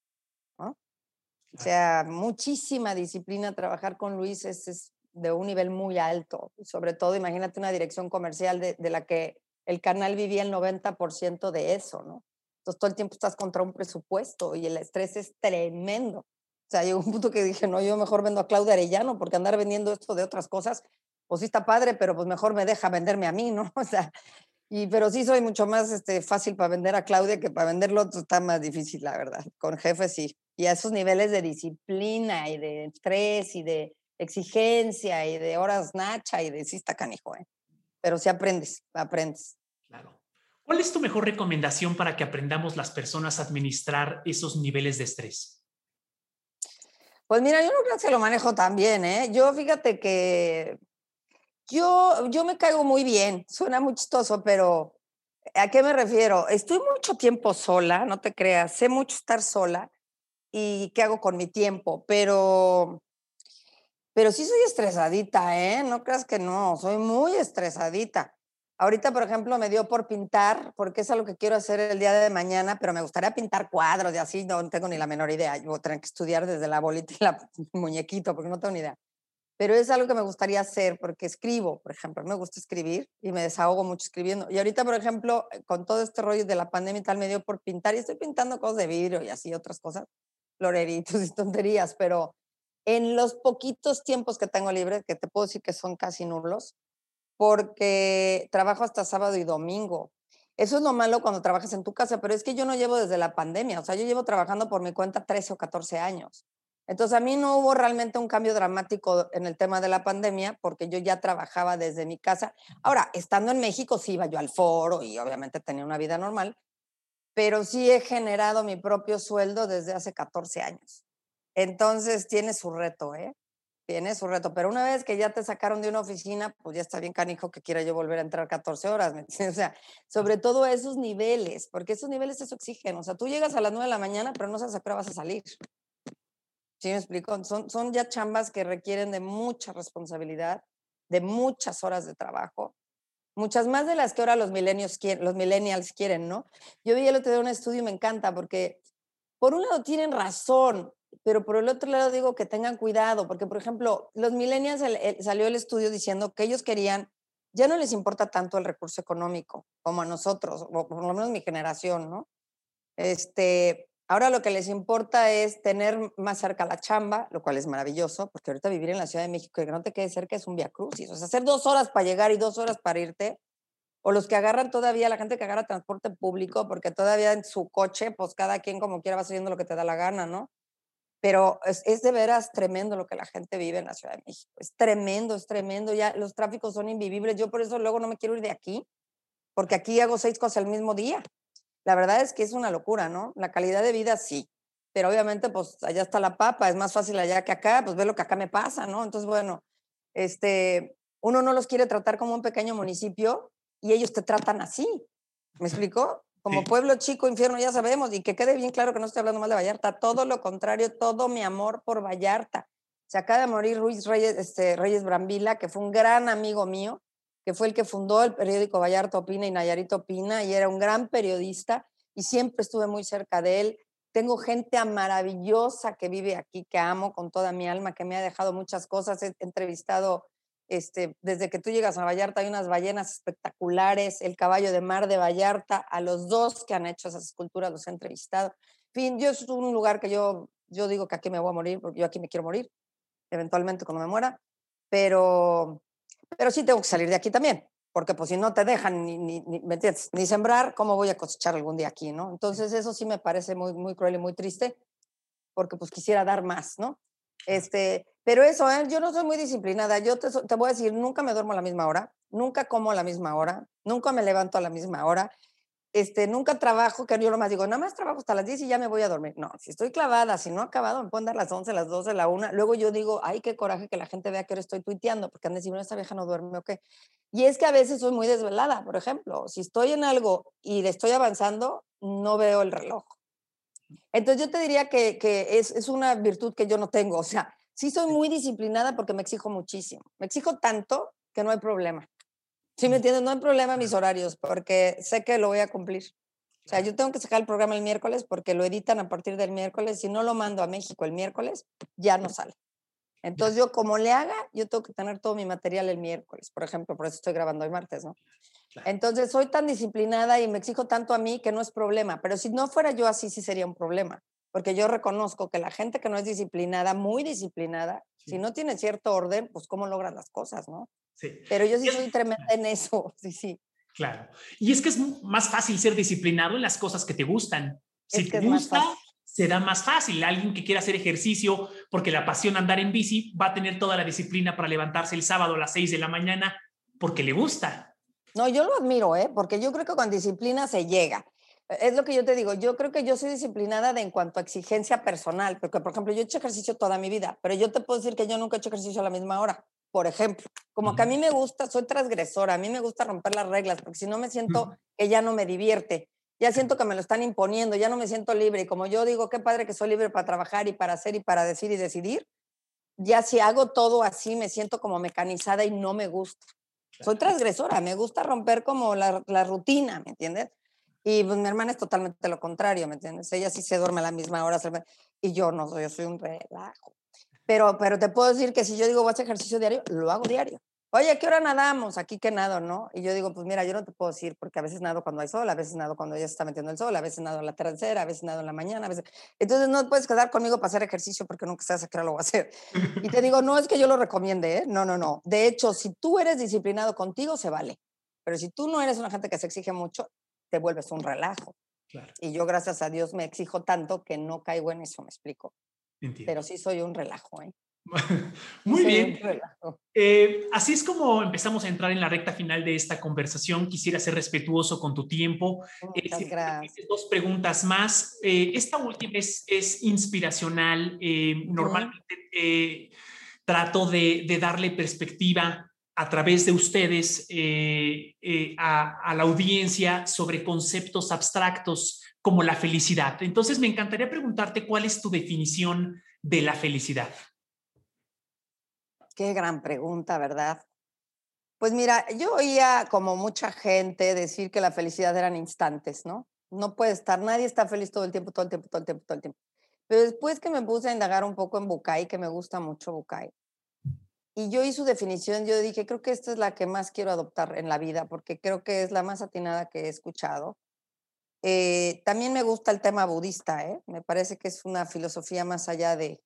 [SPEAKER 2] O sea, muchísima disciplina. Trabajar con Luis es, de un nivel muy alto. Sobre todo, imagínate una dirección comercial de, de la que el canal vivía el 90% de eso, ¿no? Entonces, todo el tiempo estás contra un presupuesto y el estrés es tremendo. O sea, llegó un punto que dije, no, yo mejor vendo a Claudia Arellano porque andar vendiendo esto de otras cosas, pues sí está padre, pero pues mejor me deja venderme a mí, ¿no? O sea, y, pero sí soy mucho más este, fácil para vender a Claudia que para venderlo otro está más difícil, la verdad. Con jefes sí. Y a esos niveles de disciplina y de estrés y de exigencia y de horas nacha y de sí está canijo, ¿eh? pero sí aprendes, aprendes.
[SPEAKER 1] Claro. ¿Cuál es tu mejor recomendación para que aprendamos las personas a administrar esos niveles de estrés?
[SPEAKER 2] Pues mira, yo no creo que lo manejo tan bien, ¿eh? Yo fíjate que yo, yo me caigo muy bien, suena muy chistoso, pero ¿a qué me refiero? Estoy mucho tiempo sola, no te creas, sé mucho estar sola y qué hago con mi tiempo, pero, pero sí soy estresadita, ¿eh? No creas que no, soy muy estresadita. Ahorita, por ejemplo, me dio por pintar, porque es algo que quiero hacer el día de mañana, pero me gustaría pintar cuadros y así, no tengo ni la menor idea. Yo que estudiar desde la bolita y la muñequito, porque no tengo ni idea. Pero es algo que me gustaría hacer, porque escribo, por ejemplo, me gusta escribir y me desahogo mucho escribiendo. Y ahorita, por ejemplo, con todo este rollo de la pandemia y tal, me dio por pintar y estoy pintando cosas de vidrio y así, otras cosas, floreritos y tonterías, pero en los poquitos tiempos que tengo libre, que te puedo decir que son casi nulos, porque trabajo hasta sábado y domingo. Eso es lo malo cuando trabajas en tu casa, pero es que yo no llevo desde la pandemia, o sea, yo llevo trabajando por mi cuenta 13 o 14 años. Entonces, a mí no hubo realmente un cambio dramático en el tema de la pandemia porque yo ya trabajaba desde mi casa. Ahora, estando en México, sí iba yo al foro y obviamente tenía una vida normal, pero sí he generado mi propio sueldo desde hace 14 años. Entonces, tiene su reto, ¿eh? tiene su reto, pero una vez que ya te sacaron de una oficina, pues ya está bien canijo que quiera yo volver a entrar 14 horas, ¿me entiendes? O sea, sobre todo esos niveles, porque esos niveles eso exigen, o sea, tú llegas a las 9 de la mañana, pero no sabes a qué hora vas a salir. ¿Sí me explico? Son, son ya chambas que requieren de mucha responsabilidad, de muchas horas de trabajo, muchas más de las que ahora los millennials quieren, los millennials quieren, ¿no? Yo vi el otro día un estudio y me encanta porque por un lado tienen razón, pero por el otro lado digo que tengan cuidado, porque por ejemplo, los millennials salió el estudio diciendo que ellos querían, ya no les importa tanto el recurso económico como a nosotros, o por lo menos mi generación, ¿no? Este, ahora lo que les importa es tener más cerca la chamba, lo cual es maravilloso, porque ahorita vivir en la Ciudad de México y que no te quede cerca es un via crucis, o sea, hacer dos horas para llegar y dos horas para irte, o los que agarran todavía, la gente que agarra transporte público, porque todavía en su coche, pues cada quien como quiera va haciendo lo que te da la gana, ¿no? pero es, de veras tremendo lo que la gente vive en la Ciudad de México. Es tremendo, es tremendo. Ya los tráficos son invivibles. Yo por eso luego no me quiero ir de aquí, porque aquí hago seis cosas al mismo día. La verdad es que es una locura, ¿no? La calidad de vida sí, pero obviamente pues allá está la papa, es más fácil allá que acá, pues ve lo que acá me pasa, ¿no? Entonces, bueno, este, uno no los quiere tratar como un pequeño municipio y ellos te tratan así. ¿Me explico? Como pueblo chico, infierno, ya sabemos, y que quede bien claro que no estoy hablando mal de Vallarta, todo lo contrario, todo mi amor por Vallarta. Se acaba de morir Ruiz Reyes, este, Reyes Brambila, que fue un gran amigo mío, que fue el que fundó el periódico Vallarta Opina y Nayarito Opina, y era un gran periodista, y siempre estuve muy cerca de él. Tengo gente maravillosa que vive aquí, que amo con toda mi alma, que me ha dejado muchas cosas. He entrevistado este, desde que tú llegas a Vallarta hay unas ballenas espectaculares, el caballo de mar de Vallarta, a los dos que han hecho esas esculturas los he entrevistado. En fin, yo es un lugar que yo, yo digo que aquí me voy a morir, porque yo aquí me quiero morir, eventualmente cuando me muera, pero, pero sí tengo que salir de aquí también, porque pues si no te dejan ni, ni, ni, ¿me entiendes? ni sembrar, ¿cómo voy a cosechar algún día aquí? ¿no? Entonces eso sí me parece muy, muy cruel y muy triste, porque pues quisiera dar más, ¿no? Este, pero eso, ¿eh? yo no soy muy disciplinada. Yo te, te, voy a decir, nunca me duermo a la misma hora, nunca como a la misma hora, nunca me levanto a la misma hora. Este, nunca trabajo, que yo lo más digo, nada más trabajo hasta las 10 y ya me voy a dormir. No, si estoy clavada, si no he acabado, me pueden dar las 11, las 12, la 1. Luego yo digo, ay, qué coraje que la gente vea que ahora estoy tuiteando, porque han de decir, no, esta vieja no duerme o qué. Y es que a veces soy muy desvelada, por ejemplo. Si estoy en algo y le estoy avanzando, no veo el reloj. Entonces yo te diría que, que es, es una virtud que yo no tengo. O sea, sí soy muy disciplinada porque me exijo muchísimo. Me exijo tanto que no hay problema. ¿Sí me entiendes? No hay problema en mis horarios porque sé que lo voy a cumplir. O sea, yo tengo que sacar el programa el miércoles porque lo editan a partir del miércoles. Si no lo mando a México el miércoles, ya no sale. Entonces yo como le haga, yo tengo que tener todo mi material el miércoles, por ejemplo, por eso estoy grabando hoy martes, ¿no? Entonces soy tan disciplinada y me exijo tanto a mí que no es problema, pero si no fuera yo así, sí sería un problema porque yo reconozco que la gente que no es disciplinada, muy disciplinada, si no tiene cierto orden, pues cómo logran las cosas, ¿no? Sí. Pero yo sí soy tremenda en eso, sí, sí.
[SPEAKER 1] Claro. Y es que es más fácil ser disciplinado en las cosas que te gustan. Si te gusta, será más fácil. Alguien que quiera hacer ejercicio porque le apasiona andar en bici va a tener toda la disciplina para levantarse el sábado a las 6 de la mañana porque le gusta.
[SPEAKER 2] No, yo lo admiro, ¿eh? Porque yo creo que con disciplina se llega. Es lo que yo te digo, yo creo que yo soy disciplinada de en cuanto a exigencia personal, porque por ejemplo yo he hecho ejercicio toda mi vida, pero yo te puedo decir que yo nunca he hecho ejercicio a la misma hora, por ejemplo, como que a mí me gusta, soy transgresora, a mí me gusta romper las reglas, porque si no me siento que ya no me divierte, ya siento que me lo están imponiendo, ya no me siento libre, y como yo digo, qué padre que soy libre para trabajar y para hacer y para decir y decidir, ya si hago todo así me siento como mecanizada y no me gusta. Soy transgresora, me gusta romper como la, la rutina, ¿me entiendes? Y pues mi hermana es totalmente lo contrario, ¿me entiendes? Ella sí se duerme a la misma hora y yo no, yo soy un relajo. Pero, pero te puedo decir que si yo digo voy a hacer ejercicio diario, lo hago diario. Oye, ¿a qué hora nadamos? Aquí que nado, ¿no? Y yo digo, pues mira, yo no te puedo decir porque a veces nado cuando hay sol, a veces nado cuando ya se está metiendo el sol, a veces nado en la tercera, a veces nado en la mañana, a veces... Entonces no puedes quedar conmigo para hacer ejercicio porque nunca sabes a qué hora lo voy a hacer. Y te digo, no es que yo lo recomiende, ¿eh? No, no, no. De hecho, si tú eres disciplinado contigo, se vale. Pero si tú no eres una gente que se exige mucho, te vuelves un relajo. Y yo, gracias a Dios, me exijo tanto que no caigo en eso, me explico. Pero sí soy un relajo, ¿eh?
[SPEAKER 3] Muy bien. Eh, así es como empezamos a entrar en la recta final de esta conversación. Quisiera ser respetuoso con tu tiempo.
[SPEAKER 2] Eh, Muchas gracias.
[SPEAKER 3] Dos preguntas más. Eh, esta última es, es inspiracional. Normalmente trato de, de, darle perspectiva a través de ustedes eh, eh, a, la audiencia sobre conceptos abstractos como la felicidad. Entonces, me encantaría preguntarte cuál es tu definición de la felicidad.
[SPEAKER 2] Qué gran pregunta, ¿verdad? Pues mira, yo oía como mucha gente decir que la felicidad eran instantes, ¿no? No puede estar, nadie está feliz todo el tiempo, todo el tiempo, todo el tiempo, todo el tiempo. Pero después que me puse a indagar un poco en Bukai, que me gusta mucho Bukai, y yo hice su definición, yo dije, creo que esta es la que más quiero adoptar en la vida, porque creo que es la más atinada que he escuchado. Eh, también me gusta el tema budista, ¿eh? me parece que es una filosofía más allá de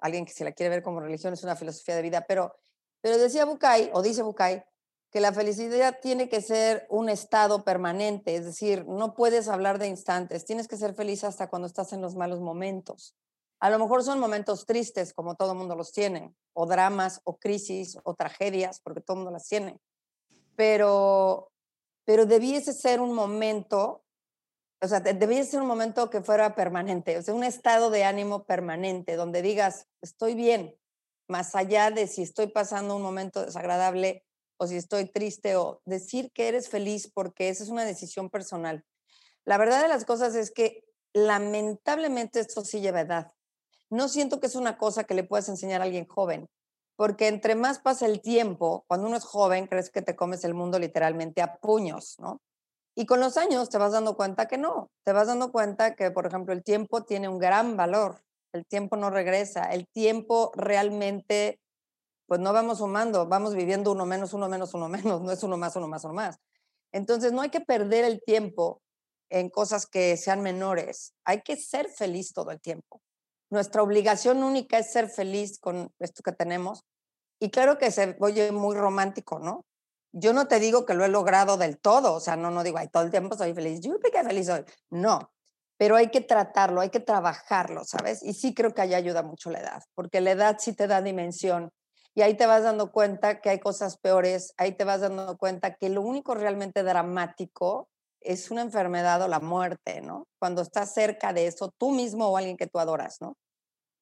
[SPEAKER 2] alguien que se la quiere ver como religión, es una filosofía de vida, pero, pero decía Bukai, o dice Bukai, que la felicidad tiene que ser un estado permanente, es decir, no puedes hablar de instantes, tienes que ser feliz hasta cuando estás en los malos momentos. A lo mejor son momentos tristes, como todo mundo los tiene, o dramas, o crisis, o tragedias, porque todo mundo las tiene. Pero, pero debiese ser un momento, o sea, debiese ser un momento que fuera permanente, o sea, un estado de ánimo permanente, donde digas, estoy bien, más allá de si estoy pasando un momento desagradable o si estoy triste, o decir que eres feliz, porque esa es una decisión personal. La verdad de las cosas es que lamentablemente esto sí lleva edad no siento que es una cosa que le puedas enseñar a alguien joven, porque entre más pasa el tiempo, cuando uno es joven, crees que te comes el mundo literalmente a puños, ¿no? Y con los años te vas dando cuenta que no, te vas dando cuenta que, por ejemplo, el tiempo tiene un gran valor, el tiempo no regresa, el tiempo realmente, pues no vamos sumando, vamos viviendo uno menos, uno menos, uno menos, no es uno más, uno más, uno más. Entonces no hay que perder el tiempo en cosas que sean menores, hay que ser feliz todo el tiempo nuestra obligación única es ser feliz con esto que tenemos. Y claro que se oye muy romántico, ¿no? Yo no te digo que lo he logrado del todo, o sea, no, no digo, ay, todo el tiempo soy feliz, yo qué feliz soy. No, pero hay que tratarlo, hay que trabajarlo, ¿sabes? Y sí creo que ahí ayuda mucho la edad, porque la edad sí te da dimensión. Y ahí te vas dando cuenta que hay cosas peores, ahí te vas dando cuenta que lo único realmente dramático es una enfermedad o la muerte, ¿no? Cuando estás cerca de eso, tú mismo o alguien que tú adoras, ¿no?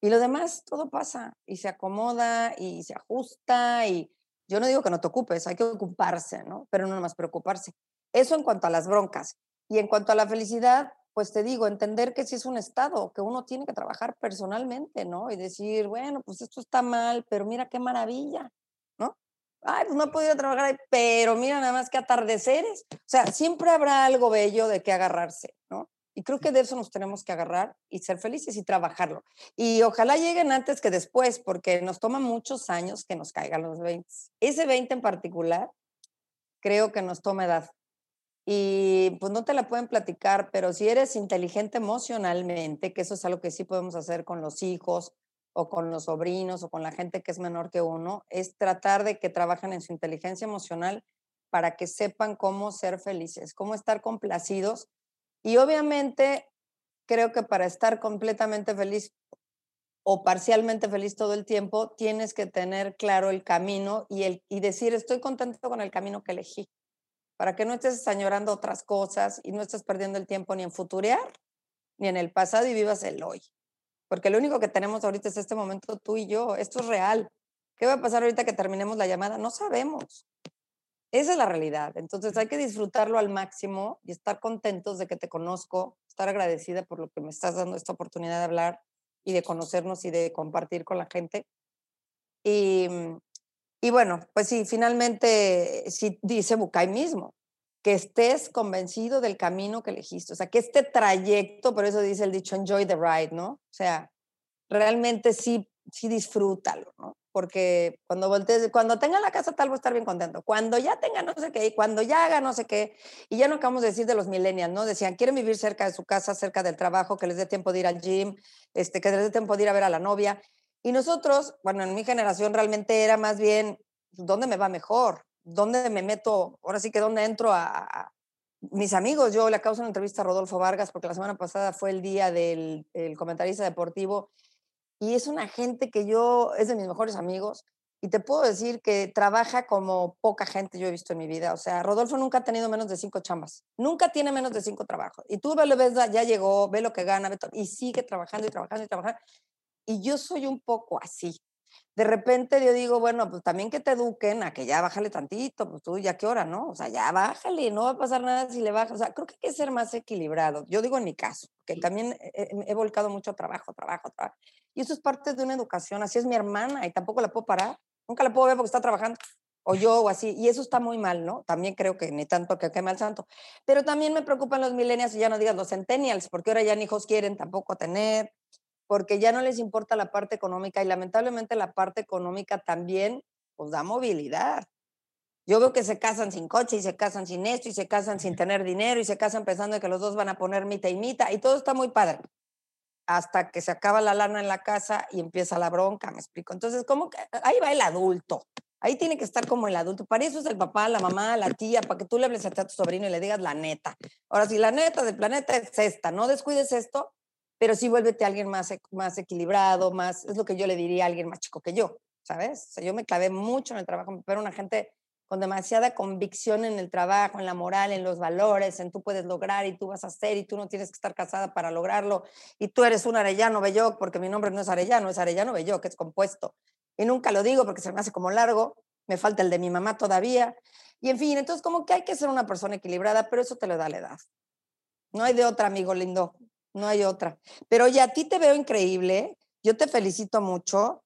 [SPEAKER 2] Y lo demás, todo pasa y se acomoda y se ajusta y yo no digo que no te ocupes, hay que ocuparse, ¿no? Pero no nomás preocuparse. Eso en cuanto a las broncas. Y en cuanto a la felicidad, pues te digo, entender que sí es un estado, que uno tiene que trabajar personalmente, ¿no? Y decir, bueno, pues esto está mal, pero mira qué maravilla, ¿no? Ay, pues no he podido trabajar ahí, pero mira nada más que atardeceres. O sea, siempre habrá algo bello de qué agarrarse, ¿no? Y creo que de eso nos tenemos que agarrar y ser felices y trabajarlo. Y ojalá lleguen antes que después, porque nos toma muchos años que nos caigan los 20. Ese 20 en particular, creo que nos toma edad. Y pues no te la pueden platicar, pero si eres inteligente emocionalmente, que eso es algo que sí podemos hacer con los hijos o con los sobrinos o con la gente que es menor que uno, es tratar de que trabajen en su inteligencia emocional para que sepan cómo ser felices, cómo estar complacidos y obviamente creo que para estar completamente feliz o parcialmente feliz todo el tiempo, tienes que tener claro el camino y, el, y decir, estoy contento con el camino que elegí. para que no estés añorando otras cosas y no estés perdiendo el tiempo ni en futurear, ni en el pasado y vivas el hoy. Porque lo único que tenemos ahorita es este momento tú y yo. Esto es real. ¿Qué va a pasar ahorita que terminemos la llamada? No sabemos. Esa es la realidad. Entonces hay que disfrutarlo al máximo y estar contentos de que te conozco, estar agradecida por lo que me estás dando esta oportunidad de hablar y de conocernos y de compartir con la gente. Y, y bueno, pues sí, finalmente sí dice Bucay mismo, que estés convencido del camino que elegiste, o sea, que este trayecto, por eso dice el dicho, enjoy the ride, ¿no? O sea, realmente sí, sí disfrútalo, ¿no? porque cuando voltees, cuando tenga la casa tal voy a estar bien contento. Cuando ya tenga no sé qué, y cuando ya haga no sé qué, y ya no acabamos de decir de los millennials, ¿no? Decían, quieren vivir cerca de su casa, cerca del trabajo, que les dé tiempo de ir al gym, este, que les dé tiempo de ir a ver a la novia. Y nosotros, bueno, en mi generación realmente era más bien, ¿dónde me va mejor? ¿Dónde me meto? Ahora sí que dónde entro a, mis amigos. Yo le acabo una entrevista a Rodolfo Vargas porque la semana pasada fue el día del comentarista deportivo y es una gente que yo, es de mis mejores amigos, y te puedo decir que trabaja como poca gente yo he visto en mi vida. O sea, Rodolfo nunca ha tenido menos de cinco chambas. Nunca tiene menos de cinco trabajos. Y tú lo ves, ya llegó, ve lo que gana, y sigue trabajando y trabajando y trabajando. Y yo soy un poco así de repente yo digo, bueno, pues también que te eduquen a que ya bájale tantito, pues tú ya qué hora, ¿no? O sea, ya bájale, no va a pasar nada si le bajas. O sea, creo que hay que ser más equilibrado. Yo digo en mi caso, que también he, volcado mucho trabajo, trabajo, trabajo. Y eso es parte de una educación. Así es mi hermana y tampoco la puedo parar. Nunca la puedo ver porque está trabajando. O yo o así. Y eso está muy mal, ¿no? También creo que ni tanto que queme al santo. Pero también me preocupan los millennials y ya no digas los centennials, porque ahora ya ni hijos quieren tampoco tener porque ya no les importa la parte económica y lamentablemente la parte económica también pues da movilidad. Yo veo que se casan sin coche y se casan sin esto y se casan sin tener dinero y se casan pensando que los dos van a poner mita y mita y todo está muy padre. Hasta que se acaba la lana en la casa y empieza la bronca, me explico. Entonces, ¿cómo que ahí va el adulto? Ahí tiene que estar como el adulto. Para eso es el papá, la mamá, la tía, para que tú le hables a tu sobrino y le digas la neta. Ahora, si la neta del planeta es esta, no descuides esto, pero sí vuélvete a alguien más, e, más equilibrado, más, es lo que yo le diría a alguien más chico que yo, ¿sabes? O yo me clavé mucho en el trabajo, pero una gente con demasiada convicción en el trabajo, en la moral, en los valores, en tú puedes lograr y tú vas a hacer y tú no tienes que estar casada para lograrlo y tú eres un Arellano Belloc, porque mi nombre no es Arellano, es Arellano Belloc, es compuesto. Y nunca lo digo porque se me hace como largo, me falta el de mi mamá todavía. Y en fin, entonces como que hay que ser una persona equilibrada, pero eso te lo da la edad. No hay de otra, amigo lindo no hay otra. Pero ya a ti te veo increíble, yo te felicito mucho,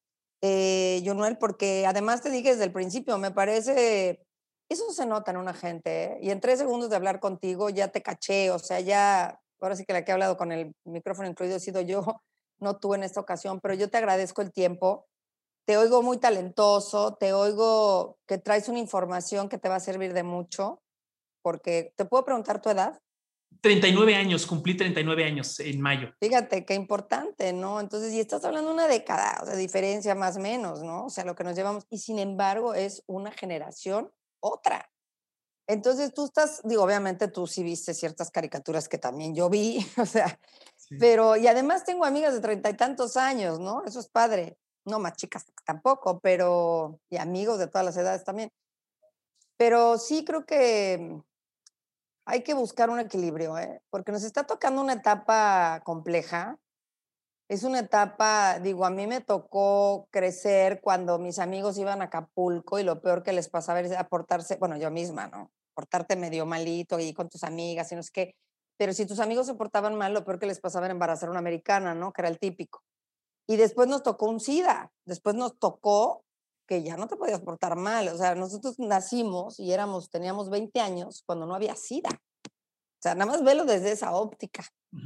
[SPEAKER 2] eh, Jonuel, porque además te dije desde el principio, me parece, eso se nota en una gente, ¿eh? y en tres segundos de hablar contigo ya te caché, o sea, ya, ahora sí que la que he hablado con el micrófono incluido he sido yo, no tú en esta ocasión, pero yo te agradezco el tiempo. Te oigo muy talentoso, te oigo que traes una información que te va a servir de mucho, porque te puedo preguntar tu edad.
[SPEAKER 3] 39 años, cumplí 39 años en mayo.
[SPEAKER 2] Fíjate, qué importante, ¿no? Entonces, y estás hablando de una década, o sea, diferencia más o menos, ¿no? O sea, lo que nos llevamos, y sin embargo es una generación otra. Entonces, tú estás, digo, obviamente tú sí viste ciertas caricaturas que también yo vi, o sea, pero, y además tengo amigas de treinta y tantos años, ¿no? Eso es padre. No más chicas tampoco, pero, y amigos de todas las edades también. Pero sí creo que hay que buscar un equilibrio, ¿eh? porque nos está tocando una etapa compleja. Es una etapa, digo, a mí me tocó crecer cuando mis amigos iban a Acapulco y lo peor que les pasaba era aportarse, bueno, yo misma, ¿no? Portarte medio malito y con tus amigas y no sé qué. Pero si tus amigos se portaban mal, lo peor que les pasaba era embarazar a una americana, ¿no? Que era el típico. Y después nos tocó un SIDA. Después nos tocó que ya no te podías portar mal. O sea, nosotros nacimos y éramos, teníamos 20 años cuando no había SIDA. O sea, nada más velo desde esa óptica,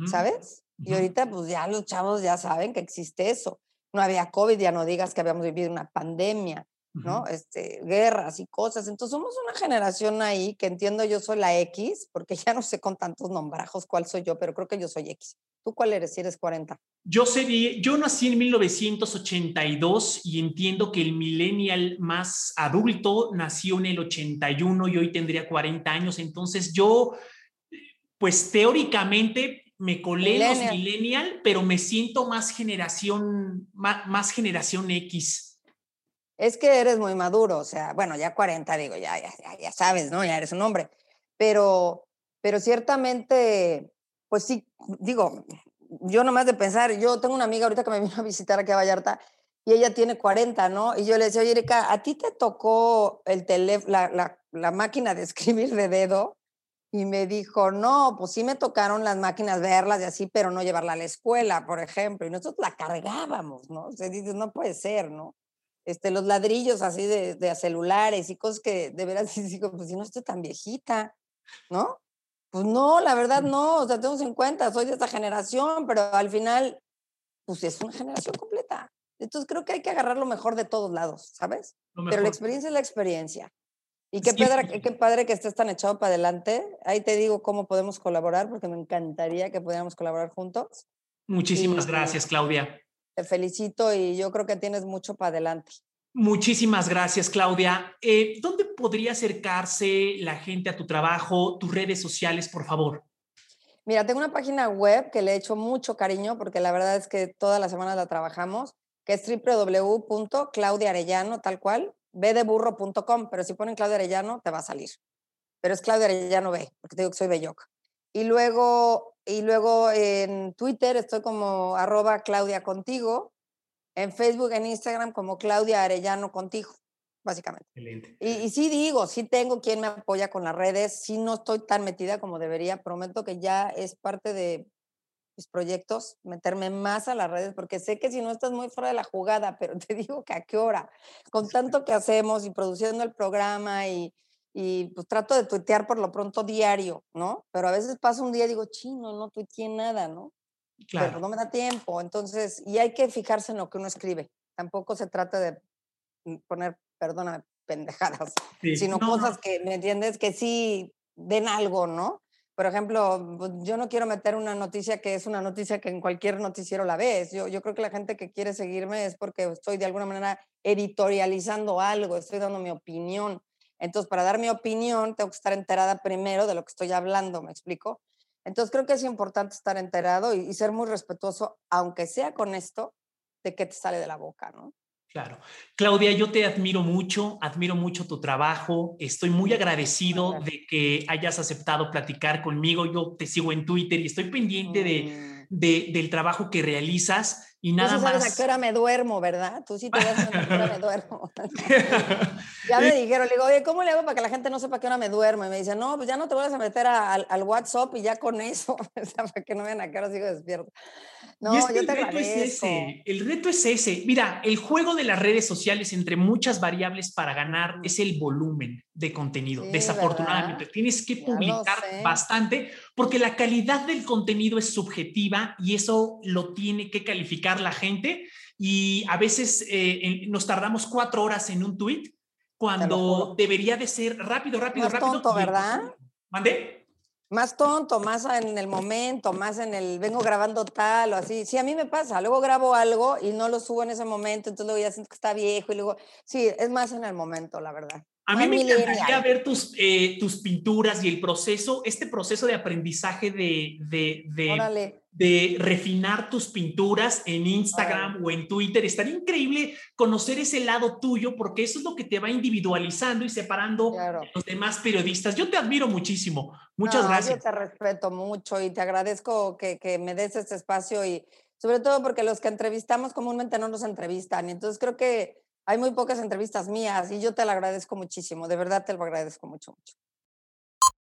[SPEAKER 2] ¿sabes? Y ahorita pues ya los chavos ya saben que existe eso. No había COVID, ya no digas que habíamos vivido una pandemia, ¿no? este, guerras y cosas. Entonces somos una generación ahí que entiendo yo soy la X, porque ya no sé con tantos nombrajos cuál soy yo, pero creo que yo soy X. ¿Tú cuál eres si eres 40?
[SPEAKER 3] Yo, sé, yo nací en 1982 y entiendo que el millennial más adulto nació en el 81 y hoy tendría 40 años. Entonces yo, pues teóricamente me colé los millennial, pero me siento más generación, más, generación X.
[SPEAKER 2] Es que eres muy maduro, o sea, bueno, ya 40 digo, ya, ya, ya sabes, ¿no? Ya eres un hombre pero, pero ciertamente, pues sí, digo, yo nomás de pensar, yo tengo una amiga ahorita que me vino a visitar aquí a Vallarta y ella tiene 40, ¿no? Y yo le decía, oye, Erika, ¿a ti te tocó el la, la, la, máquina de escribir de dedo? Y me dijo, no, pues sí me tocaron las máquinas verlas y así, pero no llevarla a la escuela, por ejemplo. Y nosotros la cargábamos, ¿no? Se dice, no puede ser, ¿no? Este, los ladrillos así de, de celulares y cosas que de veras digo, pues si no estoy tan viejita, ¿no? Pues no, la verdad no, o sea, tengo 50, soy de esta generación, pero al final, pues es una generación completa. Entonces creo que hay que agarrar lo mejor de todos lados, ¿sabes? Pero la experiencia es la experiencia. Y qué, padre, qué padre que estés tan echado para adelante. Ahí te digo cómo podemos colaborar, porque me encantaría que pudiéramos colaborar juntos.
[SPEAKER 1] Muchísimas gracias, Claudia.
[SPEAKER 2] Te felicito y yo creo que tienes mucho para adelante.
[SPEAKER 1] Muchísimas gracias, Claudia. Eh, ¿Dónde podría acercarse la gente a tu trabajo, tus redes sociales, por favor?
[SPEAKER 2] Mira, tengo una página web que le he hecho mucho cariño porque la verdad es que todas las semanas la trabajamos, que es www.claudiarellano, tal cual, bdeburro.com, pero si ponen Claudia Arellano, te va a salir. Pero es Claudia Arellano B, porque te digo que soy Belloc. Y luego, y luego en Twitter estoy como arroba Claudia Contigo, en Facebook, en Instagram como Claudia Arellano Contigo, básicamente. Excelente. Y, y sí digo, sí tengo quien me apoya con las redes, sí no estoy tan metida como debería, prometo que ya es parte de mis proyectos, meterme más a las redes, porque sé que si no estás muy fuera de la jugada, pero te digo que a qué hora, con tanto que hacemos y produciendo el programa y, y pues trato de tuitear por lo pronto diario, ¿no? Pero a veces pasa un día y digo, chino, no tuiteé nada, ¿no? Claro. Pero no me da tiempo, entonces, y hay que fijarse en lo que uno escribe. Tampoco se trata de mm, poner, perdóname, pendejadas, sino cosas que, ¿me entiendes? Que sí den algo, ¿no? por ejemplo, pues, yo no quiero meter una noticia que es una noticia que en cualquier noticiero la ves. Yo, yo creo que la gente que quiere seguirme es porque estoy de alguna manera editorializando algo, estoy dando mi opinión. Entonces, para dar mi opinión, tengo que estar enterada primero de lo que estoy hablando, ¿me explico? Entonces, creo que es importante estar enterado y, y ser muy respetuoso, aunque sea con esto, de qué te sale de la boca, ¿no?
[SPEAKER 1] Claro. Claudia, yo te admiro mucho, admiro mucho tu trabajo, estoy muy agradecido de que hayas aceptado platicar conmigo, yo te sigo en Twitter y estoy pendiente de, mm. del trabajo que realizas y nada
[SPEAKER 2] Tú
[SPEAKER 1] sabes
[SPEAKER 2] a qué hora me duermo, ¿verdad? Tú sí te vas a qué hora me duermo. ya me dijeron, le digo, oye, ¿cómo le hago para que la gente no sepa qué hora me duermo? Y me dicen, no, pues ya no te vuelvas a meter al WhatsApp y ya con eso, para que no vean a qué hora sigo despierto. No, yo te el reto es ese.
[SPEAKER 1] El reto es ese. Mira, el juego de las redes sociales, entre muchas variables para ganar, es el volumen de contenido. Desafortunadamente, tienes que publicar bastante porque la calidad del contenido es subjetiva y eso lo tiene que calificar la gente. Y a veces eh, nos tardamos cuatro horas en un tweet cuando debería de ser rápido, rápido,
[SPEAKER 2] Más
[SPEAKER 1] rápido.
[SPEAKER 2] Tonto, ¿verdad?
[SPEAKER 1] ¿Mande?
[SPEAKER 2] más tonto, más en el momento, más en el vengo grabando tal o así. Sí, a mí me pasa. Luego grabo algo y no lo subo en ese momento, entonces luego ya siento que está viejo y luego, sí, es más en el momento, la verdad.
[SPEAKER 1] A mí me encantaría ver tus, eh, tus pinturas y el proceso, este proceso de aprendizaje de, de, de, de refinar tus pinturas en Instagram o en Twitter. Estaría increíble conocer ese lado tuyo porque eso es lo que te va individualizando y separando de los demás periodistas. Yo te admiro muchísimo. Muchas gracias.
[SPEAKER 2] Yo te respeto mucho y te agradezco que, que me des este espacio y sobre todo porque los que entrevistamos comúnmente no nos entrevistan. Y entonces creo que hay muy pocas entrevistas mías y yo te lo agradezco muchísimo, de verdad te lo agradezco mucho, mucho.